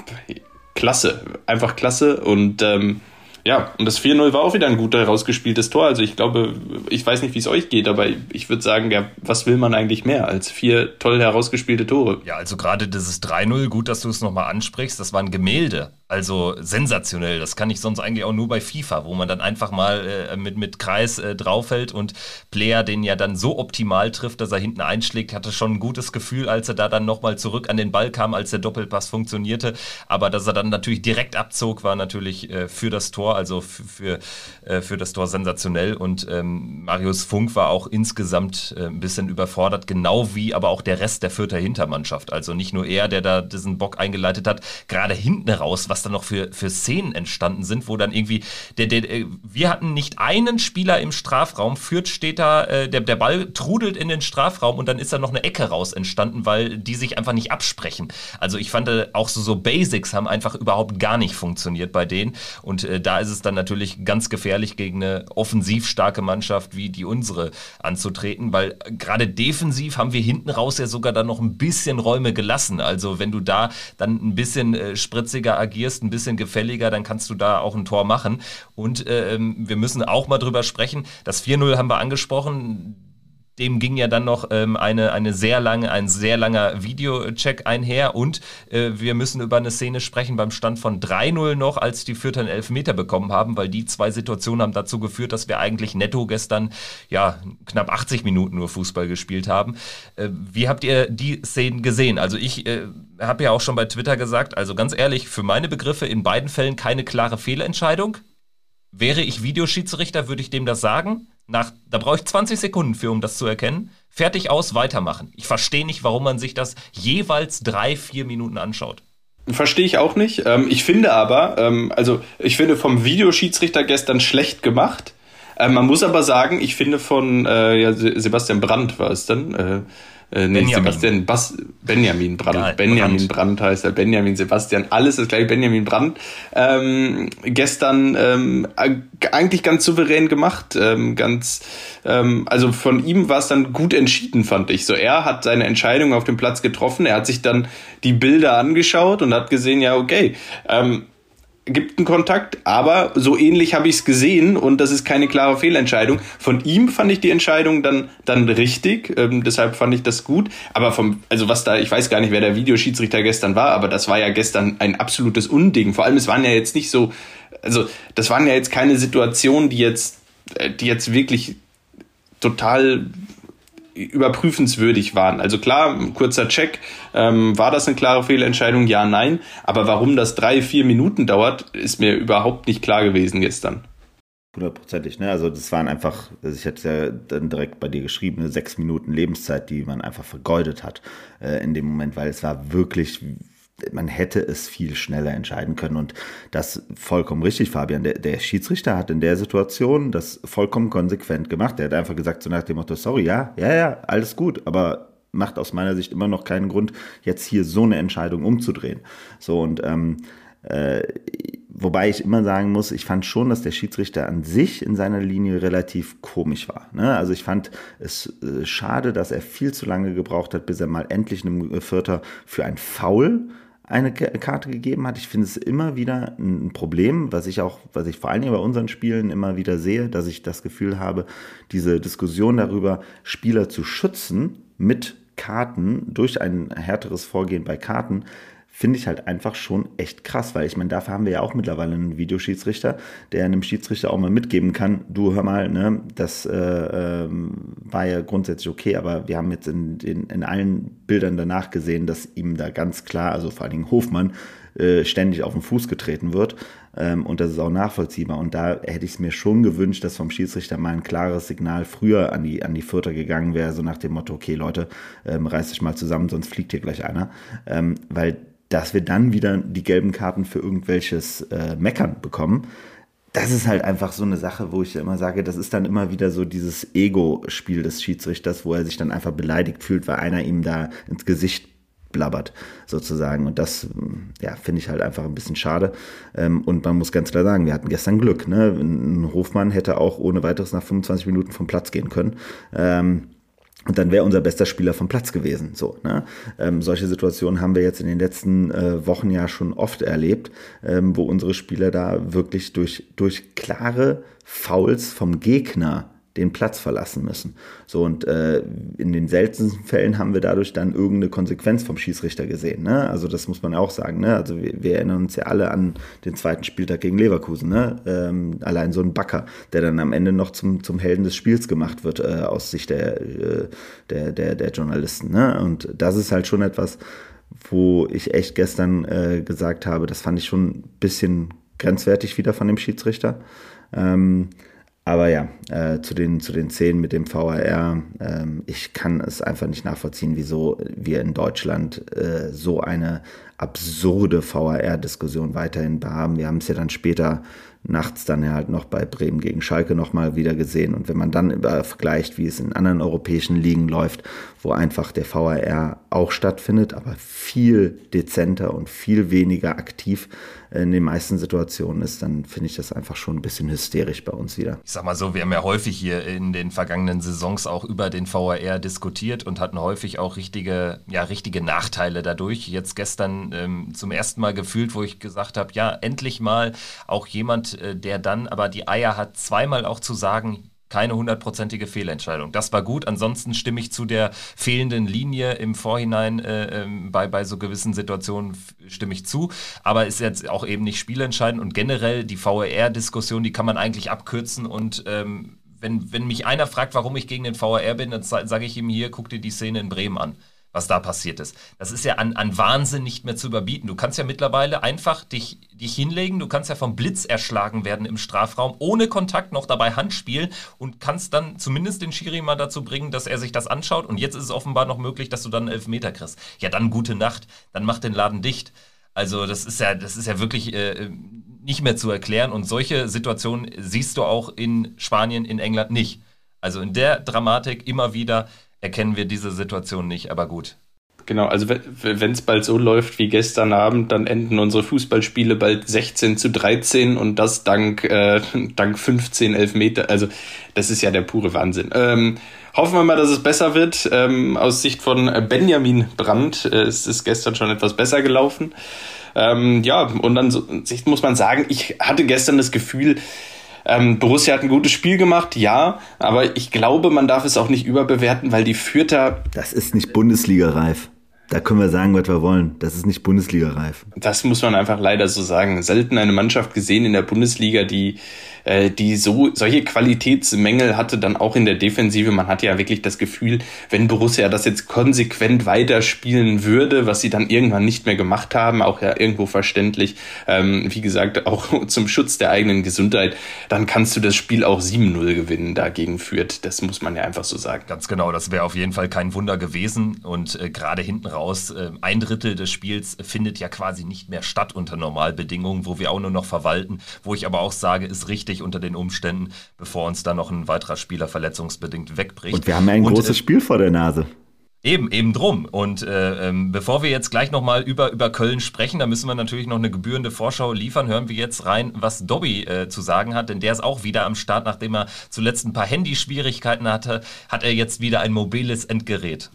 klasse, einfach klasse und ähm, ja, und das 4-0 war auch wieder ein gut herausgespieltes Tor. Also ich glaube, ich weiß nicht, wie es euch geht, aber ich würde sagen, ja, was will man eigentlich mehr als vier toll herausgespielte Tore? Ja, also gerade dieses 3-0, gut, dass du es nochmal ansprichst, das war ein Gemälde. Also sensationell. Das kann ich sonst eigentlich auch nur bei FIFA, wo man dann einfach mal äh, mit, mit Kreis äh, draufhält und Player den ja dann so optimal trifft, dass er hinten einschlägt. Hatte schon ein gutes Gefühl, als er da dann nochmal zurück an den Ball kam, als der Doppelpass funktionierte. Aber dass er dann natürlich direkt abzog, war natürlich äh, für das Tor, also für, äh, für das Tor sensationell. Und ähm, Marius Funk war auch insgesamt äh, ein bisschen überfordert, genau wie aber auch der Rest der Fürther Hintermannschaft. Also nicht nur er, der da diesen Bock eingeleitet hat, gerade hinten raus, was was dann noch für, für Szenen entstanden sind, wo dann irgendwie, der, der, äh, wir hatten nicht einen Spieler im Strafraum, Fürth steht da, äh, der, der Ball trudelt in den Strafraum und dann ist da noch eine Ecke raus entstanden, weil die sich einfach nicht absprechen. Also ich fand äh, auch so, so Basics haben einfach überhaupt gar nicht funktioniert bei denen und äh, da ist es dann natürlich ganz gefährlich gegen eine offensiv starke Mannschaft wie die unsere anzutreten, weil gerade defensiv haben wir hinten raus ja sogar dann noch ein bisschen Räume gelassen. Also wenn du da dann ein bisschen äh, spritziger agierst, ein bisschen gefälliger, dann kannst du da auch ein Tor machen. Und äh, wir müssen auch mal drüber sprechen. Das 4-0 haben wir angesprochen dem ging ja dann noch ähm, eine, eine sehr lange, ein sehr langer Videocheck einher und äh, wir müssen über eine Szene sprechen beim Stand von 3-0 noch, als die Fürther einen Elfmeter bekommen haben, weil die zwei Situationen haben dazu geführt, dass wir eigentlich netto gestern ja knapp 80 Minuten nur Fußball gespielt haben. Äh, wie habt ihr die Szenen gesehen? Also ich äh, habe ja auch schon bei Twitter gesagt, also ganz ehrlich, für meine Begriffe in beiden Fällen keine klare Fehlentscheidung. Wäre ich Videoschiedsrichter, würde ich dem das sagen. Nach, da brauche ich 20 Sekunden für, um das zu erkennen. Fertig aus, weitermachen. Ich verstehe nicht, warum man sich das jeweils drei, vier Minuten anschaut. Verstehe ich auch nicht. Ähm, ich finde aber, ähm, also ich finde vom Videoschiedsrichter gestern schlecht gemacht. Ähm, man muss aber sagen, ich finde von äh, ja, Sebastian Brandt war es dann, äh, äh, nee, Benjamin. Sebastian Bas Benjamin Brandt. Geil, Benjamin Brandt. Brandt heißt er. Benjamin Sebastian. Alles ist gleich Benjamin Brandt. Ähm, gestern ähm, eigentlich ganz souverän gemacht. Ähm, ganz, ähm, also von ihm war es dann gut entschieden, fand ich. So, er hat seine Entscheidung auf dem Platz getroffen. Er hat sich dann die Bilder angeschaut und hat gesehen, ja, okay, ähm, gibt einen Kontakt, aber so ähnlich habe ich es gesehen und das ist keine klare Fehlentscheidung. Von ihm fand ich die Entscheidung dann, dann richtig, ähm, deshalb fand ich das gut. Aber vom, also was da, ich weiß gar nicht, wer der Videoschiedsrichter gestern war, aber das war ja gestern ein absolutes Unding. Vor allem, es waren ja jetzt nicht so, also das waren ja jetzt keine Situationen, die jetzt, äh, die jetzt wirklich total überprüfenswürdig waren. Also klar, kurzer Check, ähm, war das eine klare Fehlentscheidung? Ja, nein. Aber warum das drei, vier Minuten dauert, ist mir überhaupt nicht klar gewesen gestern. Hundertprozentig, ne? Also das waren einfach, also ich hatte ja dann direkt bei dir geschrieben, eine sechs Minuten Lebenszeit, die man einfach vergeudet hat äh, in dem Moment, weil es war wirklich man hätte es viel schneller entscheiden können. Und das vollkommen richtig, Fabian. Der, der, Schiedsrichter hat in der Situation das vollkommen konsequent gemacht. Der hat einfach gesagt, so nach dem Motto, sorry, ja, ja, ja, alles gut, aber macht aus meiner Sicht immer noch keinen Grund, jetzt hier so eine Entscheidung umzudrehen. So und ähm, äh, wobei ich immer sagen muss, ich fand schon, dass der Schiedsrichter an sich in seiner Linie relativ komisch war. Ne? Also ich fand es äh, schade, dass er viel zu lange gebraucht hat, bis er mal endlich einem Vierter für ein Foul eine Karte gegeben hat. Ich finde es immer wieder ein Problem, was ich auch, was ich vor allen Dingen bei unseren Spielen immer wieder sehe, dass ich das Gefühl habe, diese Diskussion darüber, Spieler zu schützen mit Karten durch ein härteres Vorgehen bei Karten, finde ich halt einfach schon echt krass, weil ich meine, dafür haben wir ja auch mittlerweile einen Videoschiedsrichter, der einem Schiedsrichter auch mal mitgeben kann, du hör mal, ne, das äh, äh, war ja grundsätzlich okay, aber wir haben jetzt in, in, in allen Bildern danach gesehen, dass ihm da ganz klar, also vor allen Dingen Hofmann, äh, ständig auf den Fuß getreten wird. Ähm, und das ist auch nachvollziehbar. Und da hätte ich es mir schon gewünscht, dass vom Schiedsrichter mal ein klares Signal früher an die, an die Vierter gegangen wäre, so nach dem Motto, okay Leute, ähm, reißt euch mal zusammen, sonst fliegt hier gleich einer. Ähm, weil dass wir dann wieder die gelben Karten für irgendwelches äh, Meckern bekommen. Das ist halt einfach so eine Sache, wo ich immer sage, das ist dann immer wieder so dieses Ego-Spiel des Schiedsrichters, wo er sich dann einfach beleidigt fühlt, weil einer ihm da ins Gesicht blabbert, sozusagen. Und das, ja, finde ich halt einfach ein bisschen schade. Ähm, und man muss ganz klar sagen, wir hatten gestern Glück. Ne? Ein Hofmann hätte auch ohne weiteres nach 25 Minuten vom Platz gehen können. Und dann wäre unser bester Spieler vom Platz gewesen. So, ne? ähm, solche Situationen haben wir jetzt in den letzten äh, Wochen ja schon oft erlebt, ähm, wo unsere Spieler da wirklich durch, durch klare Fouls vom Gegner den Platz verlassen müssen. So und äh, in den seltensten Fällen haben wir dadurch dann irgendeine Konsequenz vom Schießrichter gesehen. Ne? Also das muss man auch sagen. Ne? Also wir, wir, erinnern uns ja alle an den zweiten Spieltag gegen Leverkusen. Ne? Ähm, allein so ein Backer, der dann am Ende noch zum, zum Helden des Spiels gemacht wird äh, aus Sicht der, äh, der, der, der Journalisten. Ne? Und das ist halt schon etwas, wo ich echt gestern äh, gesagt habe, das fand ich schon ein bisschen grenzwertig wieder von dem Schiedsrichter. Ähm, aber ja, äh, zu, den, zu den Szenen mit dem VAR, äh, ich kann es einfach nicht nachvollziehen, wieso wir in Deutschland äh, so eine absurde VAR-Diskussion weiterhin haben. Wir haben es ja dann später nachts dann halt noch bei Bremen gegen Schalke nochmal wieder gesehen. Und wenn man dann vergleicht, wie es in anderen europäischen Ligen läuft, wo einfach der VAR auch stattfindet, aber viel dezenter und viel weniger aktiv in den meisten Situationen ist, dann finde ich das einfach schon ein bisschen hysterisch bei uns wieder. Ich sag mal so, wir haben ja häufig hier in den vergangenen Saisons auch über den VAR diskutiert und hatten häufig auch richtige, ja, richtige Nachteile dadurch. Jetzt gestern ähm, zum ersten Mal gefühlt, wo ich gesagt habe, ja, endlich mal auch jemand, äh, der dann aber die Eier hat, zweimal auch zu sagen, keine hundertprozentige Fehlentscheidung. Das war gut. Ansonsten stimme ich zu der fehlenden Linie im Vorhinein äh, ähm, bei, bei so gewissen Situationen stimme ich zu. Aber ist jetzt auch eben nicht spielentscheidend und generell die VAR-Diskussion, die kann man eigentlich abkürzen und ähm, wenn, wenn mich einer fragt, warum ich gegen den VAR bin, dann sage ich ihm hier, guck dir die Szene in Bremen an was da passiert ist. Das ist ja an, an Wahnsinn nicht mehr zu überbieten. Du kannst ja mittlerweile einfach dich, dich hinlegen, du kannst ja vom Blitz erschlagen werden im Strafraum, ohne Kontakt noch dabei Hand spielen und kannst dann zumindest den Schiri mal dazu bringen, dass er sich das anschaut. Und jetzt ist es offenbar noch möglich, dass du dann einen Elfmeter kriegst. Ja, dann gute Nacht, dann mach den Laden dicht. Also das ist ja, das ist ja wirklich äh, nicht mehr zu erklären. Und solche Situationen siehst du auch in Spanien, in England nicht. Also in der Dramatik immer wieder erkennen wir diese Situation nicht, aber gut. Genau, also wenn es bald so läuft wie gestern Abend, dann enden unsere Fußballspiele bald 16 zu 13 und das dank, äh, dank 15 Elfmeter. Also das ist ja der pure Wahnsinn. Ähm, hoffen wir mal, dass es besser wird. Ähm, aus Sicht von Benjamin Brandt äh, ist es gestern schon etwas besser gelaufen. Ähm, ja, und dann so, muss man sagen, ich hatte gestern das Gefühl, ähm, Borussia hat ein gutes Spiel gemacht, ja, aber ich glaube, man darf es auch nicht überbewerten, weil die Fürther. Das ist nicht Bundesliga-reif. Da können wir sagen, was wir wollen. Das ist nicht Bundesliga-reif. Das muss man einfach leider so sagen. Selten eine Mannschaft gesehen in der Bundesliga, die äh, die so solche Qualitätsmängel hatte, dann auch in der Defensive. Man hatte ja wirklich das Gefühl, wenn Borussia das jetzt konsequent weiterspielen würde, was sie dann irgendwann nicht mehr gemacht haben, auch ja irgendwo verständlich, ähm, wie gesagt, auch zum Schutz der eigenen Gesundheit, dann kannst du das Spiel auch 7-0 gewinnen dagegen führt. Das muss man ja einfach so sagen. Ganz genau, das wäre auf jeden Fall kein Wunder gewesen. Und äh, gerade hinten raus, äh, ein Drittel des Spiels findet ja quasi nicht mehr statt unter Normalbedingungen, wo wir auch nur noch verwalten, wo ich aber auch sage, ist richtig unter den Umständen, bevor uns da noch ein weiterer Spieler verletzungsbedingt wegbricht. Und wir haben ja ein Und, großes äh, Spiel vor der Nase. Eben, eben drum. Und äh, ähm, bevor wir jetzt gleich nochmal über, über Köln sprechen, da müssen wir natürlich noch eine gebührende Vorschau liefern. Hören wir jetzt rein, was Dobby äh, zu sagen hat, denn der ist auch wieder am Start, nachdem er zuletzt ein paar Handyschwierigkeiten hatte, hat er jetzt wieder ein mobiles Endgerät.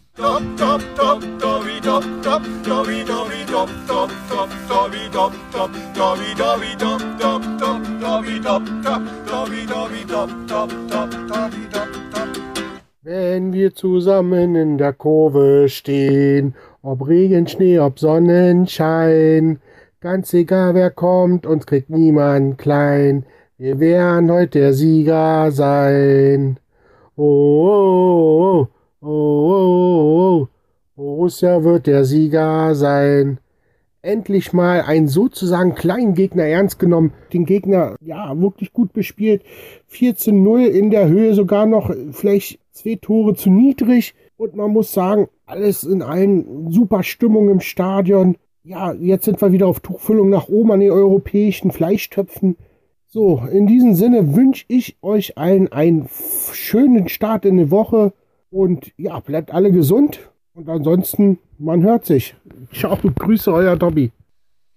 Wenn wir zusammen in der Kurve stehen, ob Regen, Schnee, ob Sonnenschein, ganz egal wer kommt, uns kriegt niemand klein, wir werden heute der Sieger sein. Oh, oh, oh, oh, oh, oh, Borussia wird der Sieger sein endlich mal einen sozusagen kleinen Gegner ernst genommen, den Gegner ja wirklich gut bespielt. 14-0 in der Höhe sogar noch vielleicht zwei Tore zu niedrig und man muss sagen, alles in allen super Stimmung im Stadion. Ja, jetzt sind wir wieder auf Tuchfüllung nach oben an den europäischen Fleischtöpfen. So, in diesem Sinne wünsche ich euch allen einen schönen Start in die Woche und ja, bleibt alle gesund und ansonsten, man hört sich. Ciao, Grüße, euer Dobby.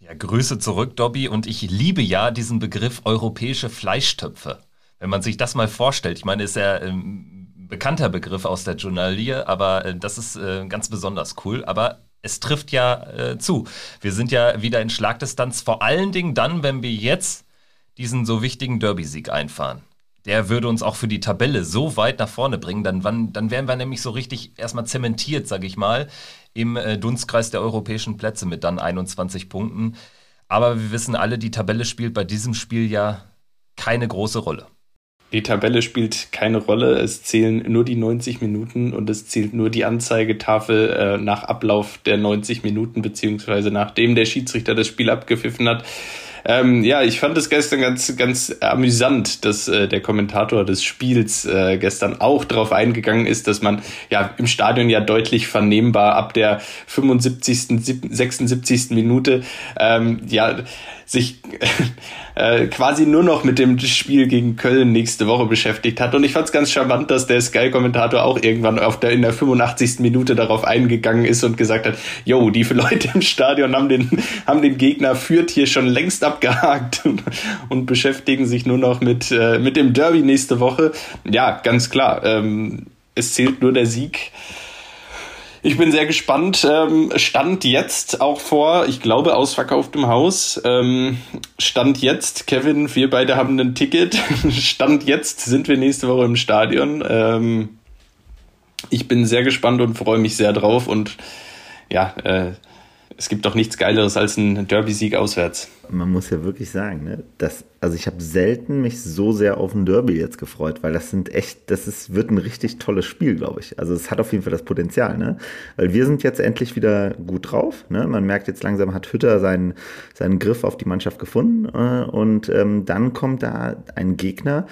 Ja, Grüße zurück, Dobby. Und ich liebe ja diesen Begriff europäische Fleischtöpfe. Wenn man sich das mal vorstellt, ich meine, ist ja ein ähm, bekannter Begriff aus der Journalie, aber äh, das ist äh, ganz besonders cool. Aber es trifft ja äh, zu. Wir sind ja wieder in Schlagdistanz, vor allen Dingen dann, wenn wir jetzt diesen so wichtigen Derby-Sieg einfahren der würde uns auch für die Tabelle so weit nach vorne bringen, dann, wann, dann wären wir nämlich so richtig erstmal zementiert, sage ich mal, im äh, Dunstkreis der europäischen Plätze mit dann 21 Punkten. Aber wir wissen alle, die Tabelle spielt bei diesem Spiel ja keine große Rolle. Die Tabelle spielt keine Rolle, es zählen nur die 90 Minuten und es zählt nur die Anzeigetafel äh, nach Ablauf der 90 Minuten, beziehungsweise nachdem der Schiedsrichter das Spiel abgepfiffen hat. Ähm, ja, ich fand es gestern ganz, ganz amüsant, dass äh, der Kommentator des Spiels äh, gestern auch darauf eingegangen ist, dass man ja im Stadion ja deutlich vernehmbar ab der 75., 76. Minute ähm, ja sich äh, quasi nur noch mit dem Spiel gegen Köln nächste Woche beschäftigt hat. Und ich fand es ganz charmant, dass der Sky-Kommentator auch irgendwann auf der, in der 85. Minute darauf eingegangen ist und gesagt hat, yo, die Leute im Stadion haben den, haben den Gegner führt hier schon längst abgehakt und, und beschäftigen sich nur noch mit, äh, mit dem Derby nächste Woche. Ja, ganz klar. Ähm, es zählt nur der Sieg. Ich bin sehr gespannt. Ähm, stand jetzt auch vor, ich glaube, ausverkauftem Haus. Ähm, stand jetzt, Kevin, wir beide haben ein Ticket. Stand jetzt sind wir nächste Woche im Stadion. Ähm, ich bin sehr gespannt und freue mich sehr drauf. Und ja, äh, es gibt doch nichts Geileres als ein Derby-Sieg auswärts. Man muss ja wirklich sagen, ne, dass, also ich habe selten mich so sehr auf ein Derby jetzt gefreut, weil das sind echt, das ist, wird ein richtig tolles Spiel, glaube ich. Also es hat auf jeden Fall das Potenzial, ne? Weil wir sind jetzt endlich wieder gut drauf. Ne? Man merkt jetzt langsam, hat Hütter seinen, seinen Griff auf die Mannschaft gefunden. Äh, und ähm, dann kommt da ein Gegner,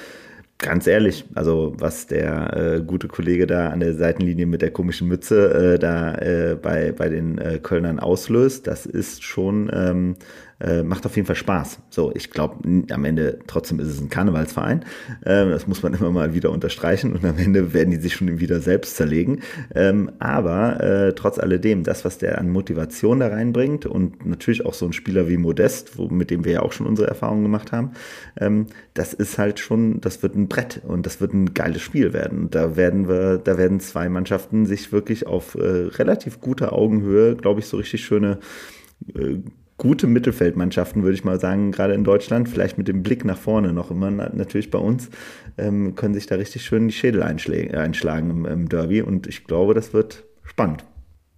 Ganz ehrlich, also was der äh, gute Kollege da an der Seitenlinie mit der komischen Mütze äh, da äh, bei, bei den äh, Kölnern auslöst, das ist schon ähm, äh, macht auf jeden Fall Spaß. So, ich glaube, am Ende trotzdem ist es ein Karnevalsverein. Äh, das muss man immer mal wieder unterstreichen und am Ende werden die sich schon wieder selbst zerlegen. Ähm, aber äh, trotz alledem, das, was der an Motivation da reinbringt und natürlich auch so ein Spieler wie Modest, wo, mit dem wir ja auch schon unsere Erfahrungen gemacht haben, ähm, das ist halt schon, das wird ein Brett und das wird ein geiles Spiel werden. Da werden wir, da werden zwei Mannschaften sich wirklich auf äh, relativ guter Augenhöhe, glaube ich, so richtig schöne äh, gute Mittelfeldmannschaften, würde ich mal sagen, gerade in Deutschland, vielleicht mit dem Blick nach vorne noch immer natürlich bei uns, ähm, können sich da richtig schön die Schädel einschlagen im, im Derby und ich glaube, das wird spannend.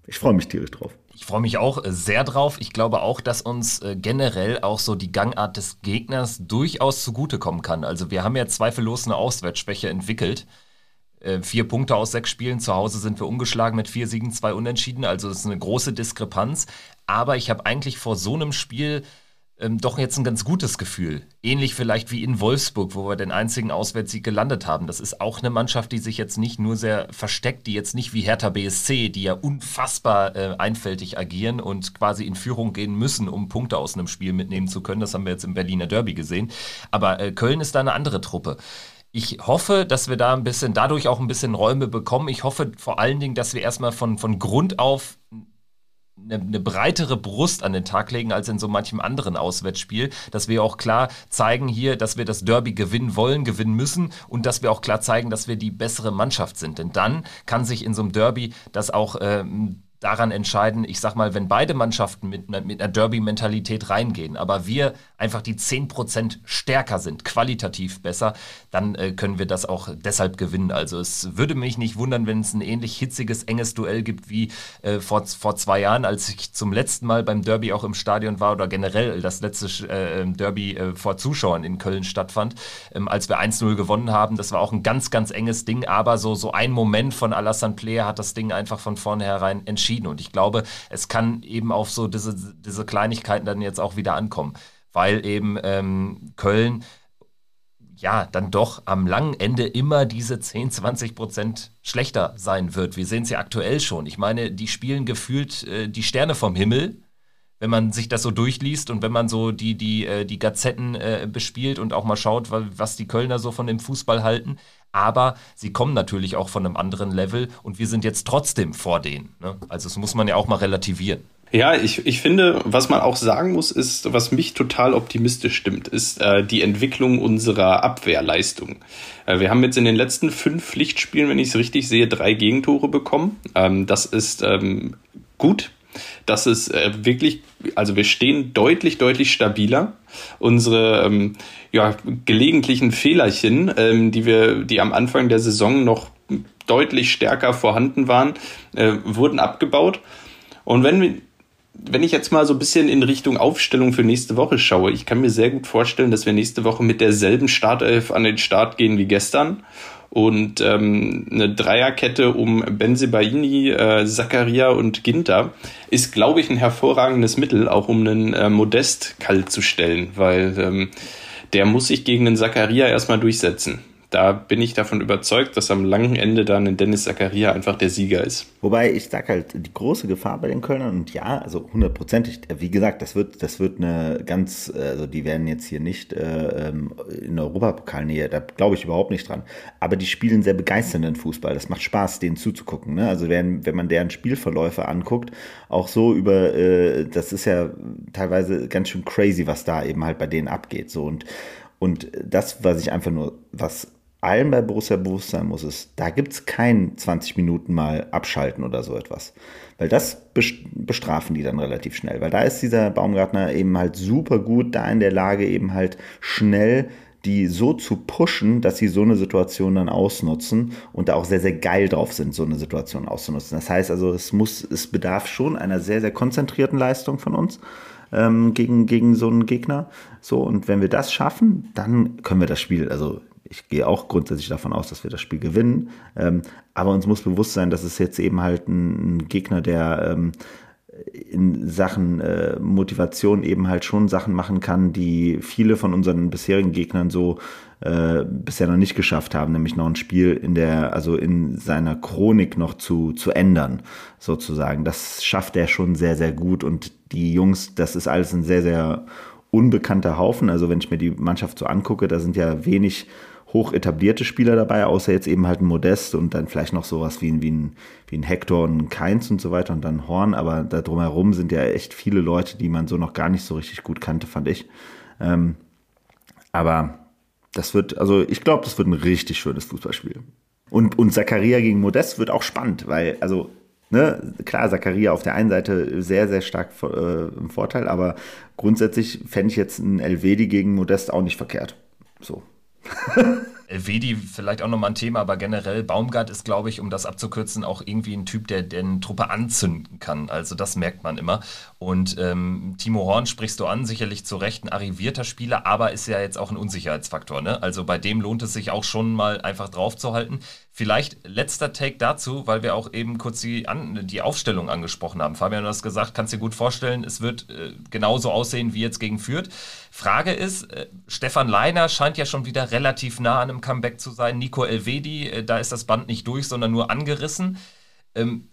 Ich freue mich tierisch drauf. Ich freue mich auch äh, sehr drauf. Ich glaube auch, dass uns äh, generell auch so die Gangart des Gegners durchaus zugutekommen kann. Also wir haben ja zweifellos eine Auswärtsschwäche entwickelt. Äh, vier Punkte aus sechs Spielen. Zu Hause sind wir umgeschlagen mit vier Siegen, zwei Unentschieden. Also es ist eine große Diskrepanz. Aber ich habe eigentlich vor so einem Spiel ähm, doch jetzt ein ganz gutes Gefühl. Ähnlich vielleicht wie in Wolfsburg, wo wir den einzigen Auswärtssieg gelandet haben. Das ist auch eine Mannschaft, die sich jetzt nicht nur sehr versteckt, die jetzt nicht wie Hertha BSC, die ja unfassbar äh, einfältig agieren und quasi in Führung gehen müssen, um Punkte aus einem Spiel mitnehmen zu können. Das haben wir jetzt im Berliner Derby gesehen. Aber äh, Köln ist da eine andere Truppe. Ich hoffe, dass wir da ein bisschen, dadurch auch ein bisschen Räume bekommen. Ich hoffe vor allen Dingen, dass wir erstmal von, von Grund auf eine, eine, breitere Brust an den Tag legen als in so manchem anderen Auswärtsspiel, dass wir auch klar zeigen hier, dass wir das Derby gewinnen wollen, gewinnen müssen und dass wir auch klar zeigen, dass wir die bessere Mannschaft sind. Denn dann kann sich in so einem Derby das auch ähm, daran entscheiden, ich sag mal, wenn beide Mannschaften mit, mit einer Derby-Mentalität reingehen, aber wir einfach die 10% stärker sind, qualitativ besser, dann äh, können wir das auch deshalb gewinnen. Also es würde mich nicht wundern, wenn es ein ähnlich hitziges, enges Duell gibt wie äh, vor, vor zwei Jahren, als ich zum letzten Mal beim Derby auch im Stadion war oder generell das letzte äh, ähm, Derby äh, vor Zuschauern in Köln stattfand, ähm, als wir 1-0 gewonnen haben. Das war auch ein ganz, ganz enges Ding, aber so, so ein Moment von Alassane Player hat das Ding einfach von vornherein entschieden. Und ich glaube, es kann eben auf so diese, diese Kleinigkeiten dann jetzt auch wieder ankommen weil eben ähm, Köln ja dann doch am langen Ende immer diese 10, 20 Prozent schlechter sein wird. Wir sehen es ja aktuell schon. Ich meine, die spielen gefühlt äh, die Sterne vom Himmel, wenn man sich das so durchliest und wenn man so die, die, äh, die Gazetten äh, bespielt und auch mal schaut, was die Kölner so von dem Fußball halten. Aber sie kommen natürlich auch von einem anderen Level und wir sind jetzt trotzdem vor denen. Ne? Also das muss man ja auch mal relativieren. Ja, ich, ich finde, was man auch sagen muss, ist, was mich total optimistisch stimmt, ist äh, die Entwicklung unserer Abwehrleistung. Äh, wir haben jetzt in den letzten fünf Pflichtspielen, wenn ich es richtig sehe, drei Gegentore bekommen. Ähm, das ist ähm, gut. Das ist äh, wirklich, also wir stehen deutlich, deutlich stabiler. Unsere ähm, ja, gelegentlichen Fehlerchen, ähm, die wir, die am Anfang der Saison noch deutlich stärker vorhanden waren, äh, wurden abgebaut. Und wenn wir wenn ich jetzt mal so ein bisschen in Richtung Aufstellung für nächste Woche schaue, ich kann mir sehr gut vorstellen, dass wir nächste Woche mit derselben Startelf an den Start gehen wie gestern und ähm, eine Dreierkette um Benzebaini, äh, Zakaria und Ginter ist, glaube ich, ein hervorragendes Mittel, auch um einen äh, Modest kalt zu stellen, weil ähm, der muss sich gegen den Zakaria erstmal durchsetzen da bin ich davon überzeugt, dass am langen Ende dann ein Dennis Zakaria einfach der Sieger ist. Wobei ich sage halt, die große Gefahr bei den Kölnern und ja, also hundertprozentig, wie gesagt, das wird, das wird eine ganz, also die werden jetzt hier nicht äh, ähm, in Europapokalnähe, da glaube ich überhaupt nicht dran. Aber die spielen sehr begeisternden Fußball. Das macht Spaß, denen zuzugucken. Ne? Also wenn, wenn man deren Spielverläufe anguckt, auch so über, äh, das ist ja teilweise ganz schön crazy, was da eben halt bei denen abgeht. So und und das, was ich einfach nur, was allen bei Borussia bewusst sein muss, ist, da gibt es kein 20 Minuten mal abschalten oder so etwas. Weil das bestrafen die dann relativ schnell. Weil da ist dieser Baumgartner eben halt super gut da in der Lage, eben halt schnell die so zu pushen, dass sie so eine Situation dann ausnutzen und da auch sehr, sehr geil drauf sind, so eine Situation auszunutzen. Das heißt also, es muss, es bedarf schon einer sehr, sehr konzentrierten Leistung von uns ähm, gegen, gegen so einen Gegner. So, und wenn wir das schaffen, dann können wir das Spiel, also ich gehe auch grundsätzlich davon aus, dass wir das Spiel gewinnen. Ähm, aber uns muss bewusst sein, dass es jetzt eben halt ein, ein Gegner, der ähm, in Sachen äh, Motivation eben halt schon Sachen machen kann, die viele von unseren bisherigen Gegnern so äh, bisher noch nicht geschafft haben, nämlich noch ein Spiel in der, also in seiner Chronik noch zu, zu ändern, sozusagen. Das schafft er schon sehr, sehr gut und die Jungs, das ist alles ein sehr, sehr unbekannter Haufen. Also wenn ich mir die Mannschaft so angucke, da sind ja wenig hoch etablierte Spieler dabei, außer jetzt eben halt ein Modest und dann vielleicht noch sowas wie ein, wie ein, wie ein Hector und ein Keins und so weiter und dann Horn, aber da drumherum sind ja echt viele Leute, die man so noch gar nicht so richtig gut kannte, fand ich. Ähm, aber das wird, also ich glaube, das wird ein richtig schönes Fußballspiel. Und, und Zakaria gegen Modest wird auch spannend, weil, also, ne, klar, Zakaria auf der einen Seite sehr, sehr stark äh, im Vorteil, aber grundsätzlich fände ich jetzt ein Elvedi gegen Modest auch nicht verkehrt. So, Elvedi vielleicht auch nochmal ein Thema, aber generell Baumgart ist, glaube ich, um das abzukürzen, auch irgendwie ein Typ, der, eine Truppe anzünden kann. Also das merkt man immer. Und ähm, Timo Horn sprichst du an, sicherlich zu Recht ein arrivierter Spieler, aber ist ja jetzt auch ein Unsicherheitsfaktor. Ne? Also bei dem lohnt es sich auch schon mal einfach draufzuhalten. Vielleicht letzter Take dazu, weil wir auch eben kurz die, an, die Aufstellung angesprochen haben. Fabian, du hast gesagt, kannst dir gut vorstellen, es wird äh, genauso aussehen wie jetzt gegen Fürth. Frage ist, äh, Stefan Leiner scheint ja schon wieder relativ nah an einem Comeback zu sein. Nico Elvedi, äh, da ist das Band nicht durch, sondern nur angerissen. Ähm,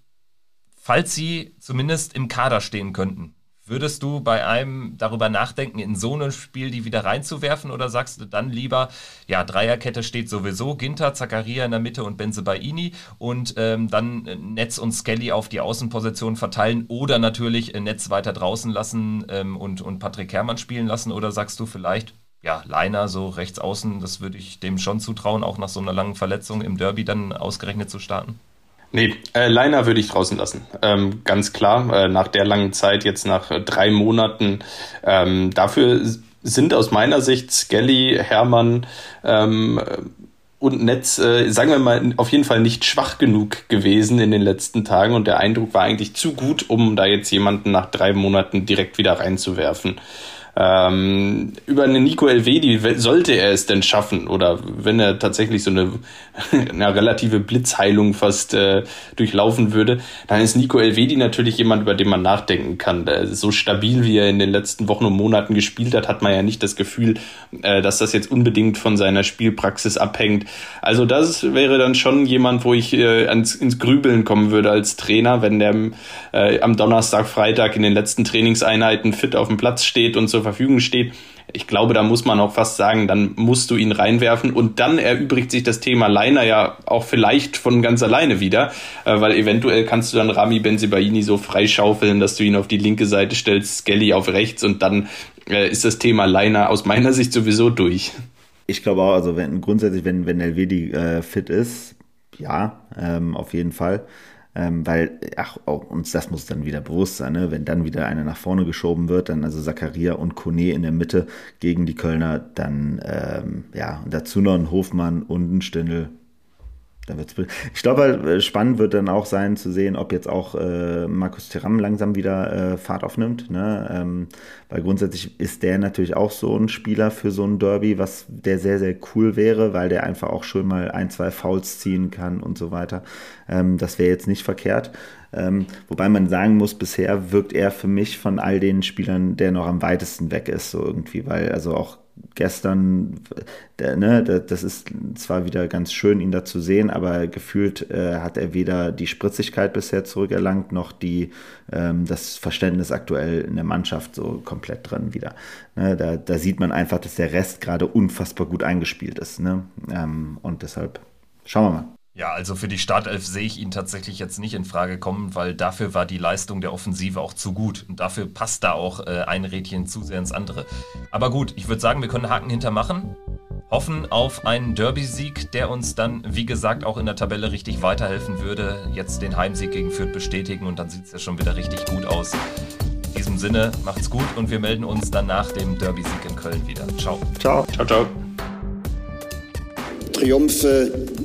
falls sie zumindest im Kader stehen könnten, Würdest du bei einem darüber nachdenken, in so ein Spiel die wieder reinzuwerfen oder sagst du dann lieber, ja, Dreierkette steht sowieso, Ginter, Zakaria in der Mitte und Benzebaini und ähm, dann Netz und Skelly auf die Außenposition verteilen oder natürlich Netz weiter draußen lassen ähm, und, und Patrick Herrmann spielen lassen oder sagst du vielleicht, ja, Leiner so rechts außen, das würde ich dem schon zutrauen, auch nach so einer langen Verletzung im Derby dann ausgerechnet zu starten? Nee, äh, Leiner würde ich draußen lassen. Ähm, ganz klar, äh, nach der langen Zeit, jetzt nach äh, drei Monaten. Ähm, dafür sind aus meiner Sicht Skelly, Hermann ähm, und Netz, äh, sagen wir mal, auf jeden Fall nicht schwach genug gewesen in den letzten Tagen. Und der Eindruck war eigentlich zu gut, um da jetzt jemanden nach drei Monaten direkt wieder reinzuwerfen. Ähm, über eine Nico Elvedi sollte er es denn schaffen oder wenn er tatsächlich so eine, eine relative Blitzheilung fast äh, durchlaufen würde, dann ist Nico Elvedi natürlich jemand, über den man nachdenken kann. So stabil wie er in den letzten Wochen und Monaten gespielt hat, hat man ja nicht das Gefühl, äh, dass das jetzt unbedingt von seiner Spielpraxis abhängt. Also das wäre dann schon jemand, wo ich äh, ans, ins Grübeln kommen würde als Trainer, wenn der äh, am Donnerstag, Freitag in den letzten Trainingseinheiten fit auf dem Platz steht und so Verfügung steht. Ich glaube, da muss man auch fast sagen, dann musst du ihn reinwerfen und dann erübrigt sich das Thema Leiner ja auch vielleicht von ganz alleine wieder, äh, weil eventuell kannst du dann Rami Benzibaini so freischaufeln, dass du ihn auf die linke Seite stellst, Skelly auf rechts und dann äh, ist das Thema Leiner aus meiner Sicht sowieso durch. Ich glaube auch, also wenn grundsätzlich, wenn, wenn Elvedi äh, fit ist, ja, ähm, auf jeden Fall. Ähm, weil, ach, auch uns das muss dann wieder bewusst sein, ne? wenn dann wieder einer nach vorne geschoben wird, dann also Zakaria und Kone in der Mitte gegen die Kölner, dann, ähm, ja, und dazu noch ein Hofmann und ein Stindel, da wird's, ich glaube, äh, spannend wird dann auch sein zu sehen, ob jetzt auch äh, Markus Thuram langsam wieder äh, Fahrt aufnimmt. Ne? Ähm, weil grundsätzlich ist der natürlich auch so ein Spieler für so ein Derby, was der sehr, sehr cool wäre, weil der einfach auch schön mal ein, zwei Fouls ziehen kann und so weiter. Ähm, das wäre jetzt nicht verkehrt. Ähm, wobei man sagen muss, bisher wirkt er für mich von all den Spielern, der noch am weitesten weg ist, so irgendwie, weil also auch gestern, der, ne, das ist zwar wieder ganz schön, ihn da zu sehen, aber gefühlt äh, hat er weder die Spritzigkeit bisher zurückerlangt, noch die, ähm, das Verständnis aktuell in der Mannschaft so komplett drin wieder. Ne, da, da sieht man einfach, dass der Rest gerade unfassbar gut eingespielt ist. Ne? Ähm, und deshalb schauen wir mal. Ja, also für die Startelf sehe ich ihn tatsächlich jetzt nicht in Frage kommen, weil dafür war die Leistung der Offensive auch zu gut. Und dafür passt da auch äh, ein Rädchen zu sehr ins andere. Aber gut, ich würde sagen, wir können Haken hintermachen. Hoffen auf einen Derby-Sieg, der uns dann, wie gesagt, auch in der Tabelle richtig weiterhelfen würde. Jetzt den Heimsieg gegen Fürth bestätigen und dann sieht es ja schon wieder richtig gut aus. In diesem Sinne, macht's gut und wir melden uns dann nach dem Derby-Sieg in Köln wieder. Ciao. Ciao. Ciao, ciao. Triumphe